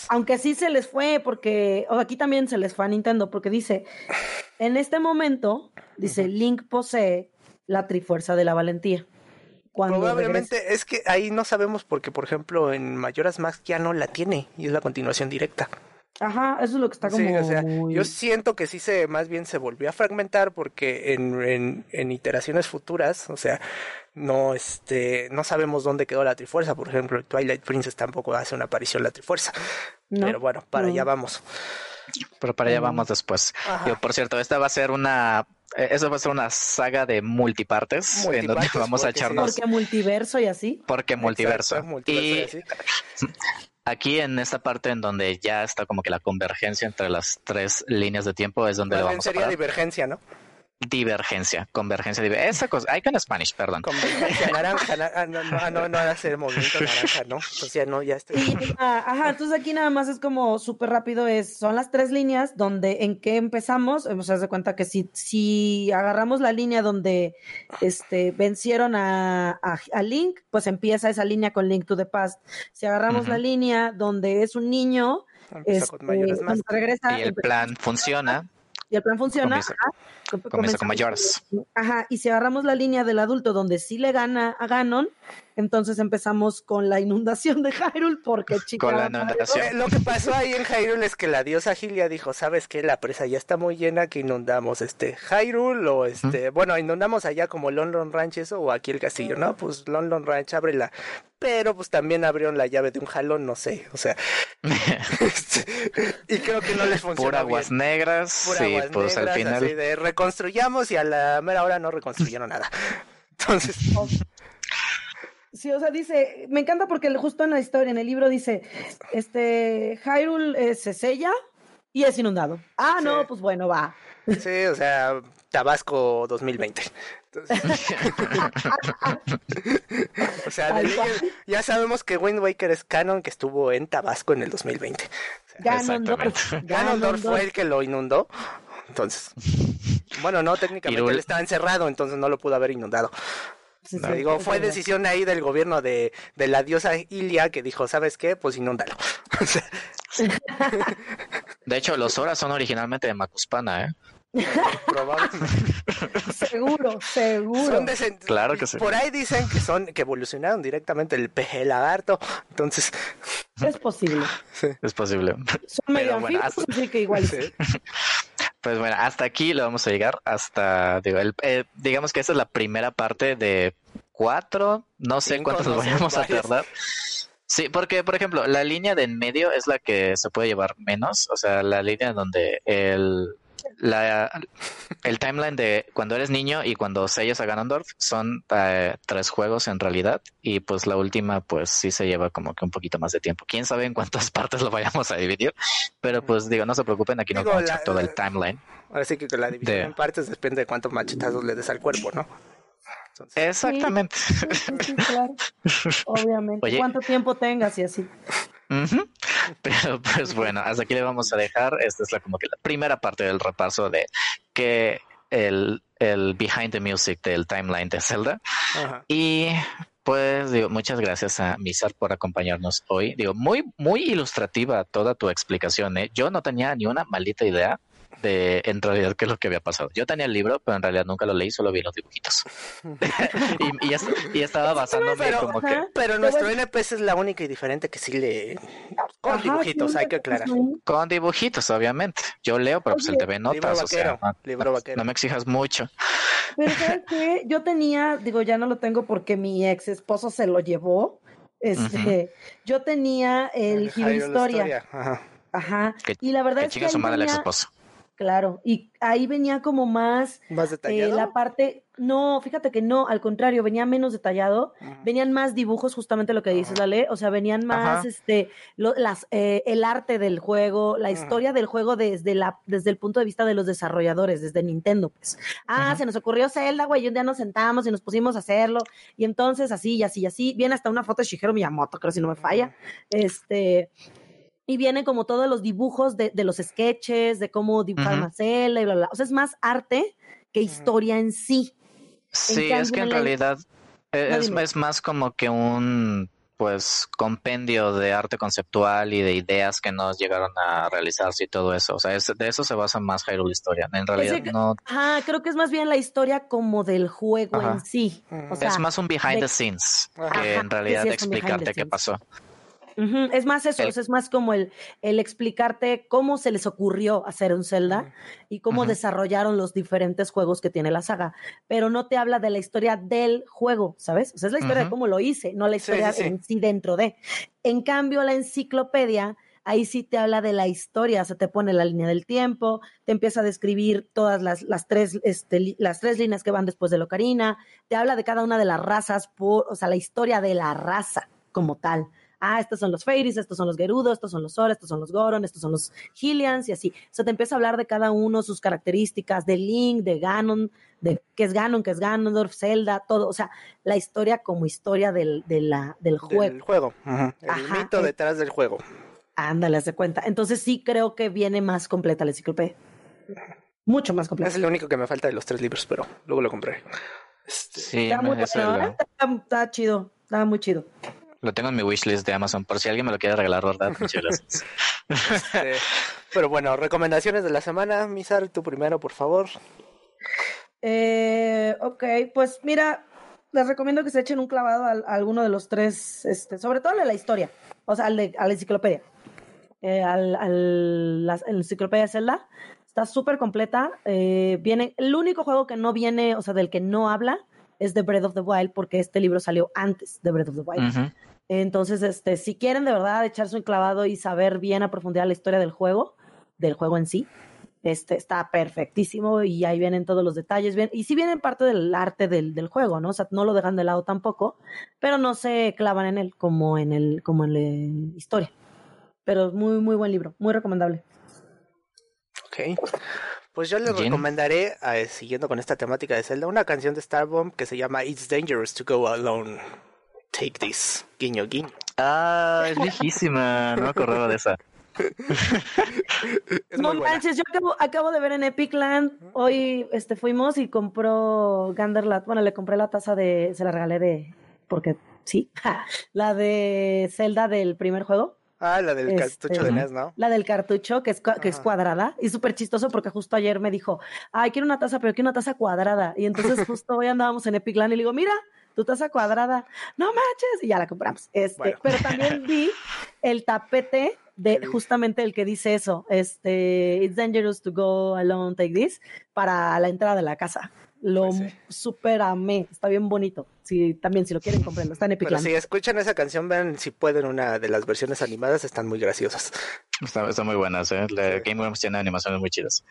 Aunque sí se les fue, porque o aquí también se les fue a Nintendo, porque dice, en este momento, dice, Link posee la Trifuerza de la Valentía. Probablemente es que ahí no sabemos porque, por ejemplo, en Mayoras Max ya no la tiene y es la continuación directa. Ajá, eso es lo que está como. o sea, yo siento que sí se, más bien se volvió a fragmentar porque en, en, en, iteraciones futuras, o sea, no, este, no sabemos dónde quedó la Trifuerza. Por ejemplo, Twilight Princess tampoco hace una aparición la Trifuerza. Pero bueno, para allá vamos. Pero para allá vamos después. Yo, por cierto, esta va a ser una eh, eso va a ser una saga de multipartes, en donde vamos a echarnos. Porque multiverso y así. Porque multiverso. y, Aquí en esta parte en donde ya está como que la convergencia entre las tres líneas de tiempo es donde vamos sería divergencia, ¿no? Divergencia, convergencia, esa cosa, I can Spanish, perdón. Convergencia, naranja, ah, no, no, no, no, hacer movimiento naranja, ¿no? Entonces ya no, ya estoy. ajá, entonces aquí nada más es como súper rápido, es, son las tres líneas donde en qué empezamos, o sea, se cuenta que si, si agarramos la línea donde este vencieron a, a, Link, pues empieza esa línea con Link to the Past. Si agarramos la línea donde es un niño, este, regresa, y el plan funciona y el plan funciona. Comienza, con mayores. Ajá, y si agarramos la línea del adulto donde sí le gana a Ganon, entonces empezamos con la inundación de Hyrule, porque chica. Con la inundación. Eh, lo que pasó ahí en Hyrule es que la diosa Gilia dijo: ¿Sabes qué? La presa ya está muy llena, que inundamos este Hyrule o este. Bueno, inundamos allá como London Ranch, eso, o aquí el castillo, ¿no? Pues London Ranch abre la. Pero pues también abrieron la llave de un jalón, no sé, o sea. Este, y creo que no les funcionó. Por aguas negras, sí, pues al final. de reconstruyamos y a la mera hora no reconstruyeron nada. Entonces. Sí, o sea, dice, me encanta porque justo en la historia, en el libro dice, este, Hyrule eh, se sella y es inundado. Ah, no, pues bueno, va. Sí, o sea, Tabasco 2020. o sea, ya sabemos que Wind Waker es canon que estuvo en Tabasco en el 2020. Ganondorf fue el que lo inundó. Entonces, bueno, no, técnicamente él estaba encerrado, entonces no lo pudo haber inundado digo, fue decisión ahí del gobierno de, de la diosa Ilia que dijo, ¿sabes qué? Pues inúndalo. de hecho, los Horas son originalmente de Macuspana, ¿eh? Seguro, seguro. claro que sí. Por ahí dicen que son que evolucionaron directamente el peje lagarto. Entonces. Es posible. Es posible. Son medio bueno, así que igual. Pues bueno, hasta aquí lo vamos a llegar, hasta, digo, el, eh, digamos que esta es la primera parte de cuatro, no sé cuántos nos vayamos a tardar. Sí, porque, por ejemplo, la línea de en medio es la que se puede llevar menos, o sea, la línea donde el, la, el timeline de cuando eres niño y cuando sellas a Ganondorf son eh, tres juegos en realidad y pues la última pues sí se lleva como que un poquito más de tiempo. Quién sabe en cuántas partes lo vayamos a dividir, pero pues digo, no se preocupen, aquí no vamos a todo el timeline. Ahora sí que la división en partes depende de cuántos machetazos le des al cuerpo, ¿no? Exactamente. claro. Obviamente. ¿Cuánto tiempo tengas y así? Pero pues bueno, hasta aquí le vamos a dejar. Esta es la como que la primera parte del repaso de que el, el behind the music del timeline de Zelda. Y pues digo, muchas gracias a Misar por acompañarnos hoy. Digo, muy, muy ilustrativa toda tu explicación. ¿eh? Yo no tenía ni una maldita idea de en realidad qué es lo que había pasado. Yo tenía el libro, pero en realidad nunca lo leí, solo vi los dibujitos. y, estaba basándome como que... Pero nuestro NPS es la única y diferente que sí lee con dibujitos, hay que aclarar. Con dibujitos, obviamente. Yo leo, pero pues el TV notas, o sea, no, me exijas mucho. Pero ¿sabes qué? Yo tenía, digo, ya no lo tengo porque mi ex esposo se lo llevó. Este, yo tenía el giro historia. Ajá. Ajá. y la verdad es que su madre el ex esposo. Claro, y ahí venía como más, ¿Más eh, detallado? la parte, no, fíjate que no, al contrario, venía menos detallado, venían más dibujos, justamente lo que dices, Lale, o sea, venían más, este, las, eh, el arte del juego, la historia del juego desde la, desde el punto de vista de los desarrolladores, desde Nintendo, pues. Ah, se nos ocurrió Zelda, güey, y un día nos sentamos y nos pusimos a hacerlo, y entonces así, y así, y así, viene hasta una foto de Shigeru Miyamoto, creo si no me falla, este y vienen como todos los dibujos de, de los sketches, de cómo dibujar Marcela y bla, bla, O sea, es más arte que historia en sí. Sí, es que en realidad es, es, más como que un pues compendio de arte conceptual y de ideas que nos llegaron a realizarse y todo eso. O sea, de eso se basa más Hyrule Historia. En realidad no. Ah, creo que es más bien la historia como del juego en sí. es más un behind the scenes que en realidad explicarte qué pasó. Es más eso, es más como el, el, explicarte cómo se les ocurrió hacer un Zelda y cómo desarrollaron los diferentes juegos que tiene la saga, pero no te habla de la historia del juego, ¿sabes? O sea, es la historia de cómo lo hice, no la historia en sí dentro de. En cambio, la enciclopedia ahí sí te habla de la historia, o sea, te pone la línea del tiempo, te empieza a describir todas las, las, tres, este, las tres líneas que van después de Locarina, te habla de cada una de las razas, por, o sea, la historia de la raza como tal ah, estos son los Fairies, estos son los Gerudo, estos son los Zora, estos son los Goron, estos son los Hylians y así. O sea, te empieza a hablar de cada uno, sus características, de Link, de Ganon, de qué es Ganon, qué es Ganondorf, Zelda, todo. O sea, la historia como historia del, de la, del juego. Del juego. El mito eh. detrás del juego. Ándale, haz de cuenta. Entonces sí creo que viene más completa la enciclopedia. Mucho más completa. Es lo único que me falta de los tres libros, pero luego lo compré. Este, sí, está muy bueno, está chido, está muy chido. Lo tengo en mi wishlist de Amazon, por si alguien me lo quiere regalar, ¿verdad? Muchas gracias. Este, pero bueno, recomendaciones de la semana. Misar, tú primero, por favor. Eh, ok, pues mira, les recomiendo que se echen un clavado a, alguno de los tres, este, sobre todo a la historia, o sea, al de, a la enciclopedia. Eh, al, al, la, enciclopedia Zelda. Está súper completa. Eh, viene, el único juego que no viene, o sea, del que no habla, es The Breath of the Wild, porque este libro salió antes de Breath of the Wild. Entonces, este, si quieren de verdad echarse un clavado y saber bien a profundidad la historia del juego, del juego en sí, este, está perfectísimo y ahí vienen todos los detalles. Bien, y sí vienen parte del arte del, del, juego, ¿no? O sea, no lo dejan de lado tampoco, pero no se clavan en él como en el, como en la historia. Pero es muy, muy buen libro, muy recomendable. Ok. Pues yo les recomendaré, eh, siguiendo con esta temática de Zelda, una canción de Starbomb que se llama It's Dangerous to Go Alone. Take this. Guiño, guiño. Ah, es viejísima. No me acordaba de esa. no manches, yo acabo, de ver en Epicland. Hoy este, fuimos y compró Ganderlat. Bueno, le compré la taza de. Se la regalé de. Porque sí. la de Zelda del primer juego. Ah, la del este, cartucho de NES, ¿no? La del cartucho, que es, que es cuadrada. Y súper chistoso porque justo ayer me dijo, ay, quiero una taza, pero quiero una taza cuadrada. Y entonces justo hoy andábamos en Epicland y le digo, mira, tu taza cuadrada, no manches, y ya la compramos. Este, Pero también vi el tapete de justamente el que dice eso, este, it's dangerous to go alone, take this, para la entrada de la casa. Lo pues super amé, está bien bonito. Sí, también si lo quieren comprenlo, está en Epic Pero si escuchan esa canción, vean si pueden una de las versiones animadas, están muy graciosas. Están, muy buenas, ¿eh? Game Grumps tiene animaciones muy chidas.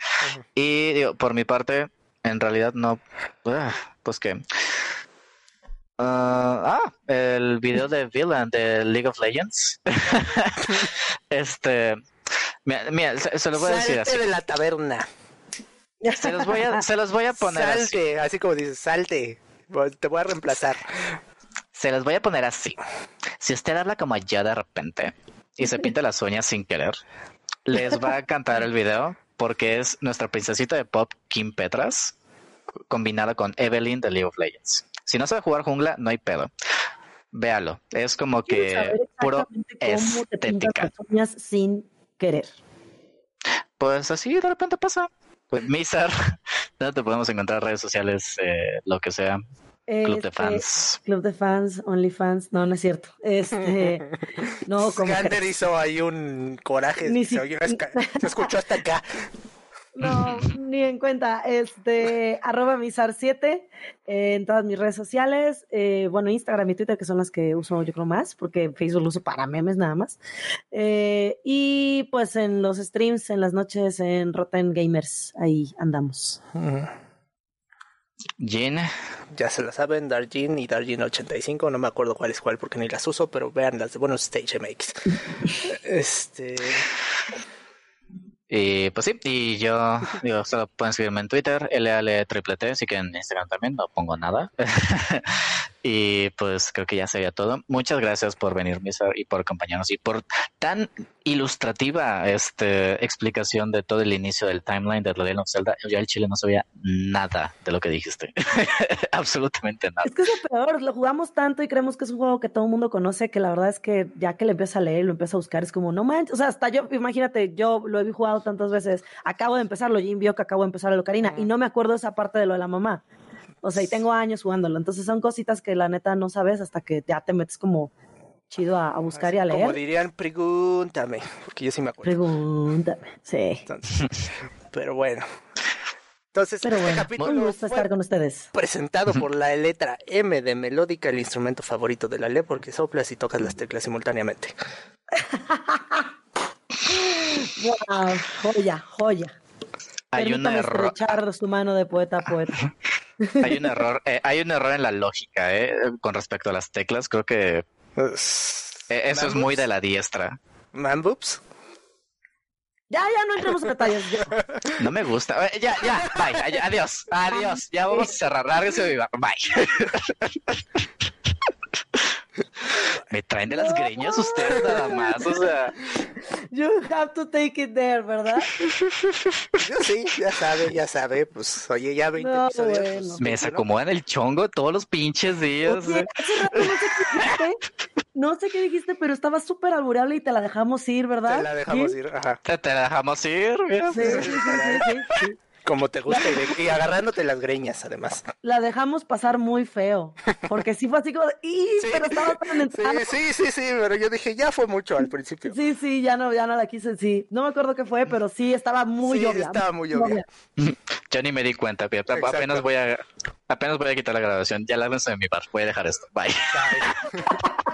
Y digo, por mi parte, en realidad no, ah, pues que ah, ah, el video de Villain de League of Legends. este, mira, se, lo voy a decir así. de la taberna. Se los voy a, se los voy a poner salte, así. como dices, salte. Te voy a reemplazar. Se los voy a poner así. Si usted habla como yo de repente y se pinta las uñas sin querer, les va a cantar el video porque es nuestra princesita de pop Kim Petras combinada con Evelyn de League of Legends. Si no sabe jugar jungla, no hay pedo. Véalo. Es como que puro estética. sin querer. Pues así de repente pasa. Pues Mizar, ¿dónde te podemos encontrar redes sociales, eh, lo que sea? Club de este, fans. Club de fans, OnlyFans. No, no es cierto. Este, no, como. Gander hizo ahí un coraje. se escuchó hasta acá. No, ni en cuenta. Este, arroba misar7 en todas mis redes sociales. Eh, bueno, Instagram y Twitter, que son las que uso yo creo más, porque Facebook lo uso para memes nada más. Eh, y pues en los streams, en las noches, en Rotten Gamers, ahí andamos. Jin. Ya se la saben, Darjin y Darjin85, no me acuerdo cuál es cuál porque ni las uso, pero vean las de buenos Stage MX. este. Y pues sí, y yo digo, solo pueden seguirme en Twitter, LL triple T, así que en Instagram también no pongo nada. y pues creo que ya sería todo. Muchas gracias por venir, Misa, y por acompañarnos y por tan ilustrativa este explicación de todo el inicio del timeline de The Legend of Zelda. Yo el chile no sabía nada de lo que dijiste. Absolutamente nada. Es que es lo peor, lo jugamos tanto y creemos que es un juego que todo el mundo conoce, que la verdad es que ya que le empieza a leer, lo empieza a buscar, es como, no manches, o sea, hasta yo, imagínate, yo lo he jugado tantas veces. Acabo de empezarlo, Jim vio que acabo de empezar lo Karina y no me acuerdo esa parte de lo de la mamá. O sea, y tengo años jugándolo. Entonces son cositas que la neta no sabes hasta que ya te metes como chido a, buscar y a leer. Como dirían, pregúntame, porque yo sí me acuerdo. Pregúntame, sí. pero bueno. Entonces, Pero este capítulo estar con ustedes. presentado por la letra M de melódica, el instrumento favorito de la LE, porque soplas y tocas las teclas simultáneamente. wow, joya, joya. Hay un error. su mano de poeta a poeta. hay un error, eh, hay un error en la lógica, eh, con respecto a las teclas. Creo que eh, eso es muy de la diestra. ¿Man Ya, ya no entremos en detalles. No me gusta. Eh, ya, ya, bye. Adiós, adiós. Ya vamos a cerrar. Lárguese, bye. Me traen de las greñas ustedes nada más, o sea. You have to take it there, ¿verdad? Yo sí, ya sabe, ya sabe, pues oye, ya 20 no, episodios. me desacomodan el chongo todos los pinches días. no, sé qué dijiste, no sé qué dijiste, pero estaba súper albureable y te la dejamos ir, ¿verdad? Te la dejamos ir, ajá. Te, te la dejamos ir, mira. sí, sí, sí. sí. Como te gusta y, agarrándote las greñas, además. La dejamos pasar muy feo, porque sí fue así como, ¡y! pero estaba tan sí, sí, sí, sí, pero yo dije, ya fue mucho al principio. Sí, sí, ya no, ya no la quise, sí. No me acuerdo qué fue, pero sí, estaba muy sí, estaba muy obvia. Yo ni me di cuenta, apenas voy a apenas voy a quitar la grabación. Ya lárguense de mi bar, voy a dejar esto. Bye. Bye.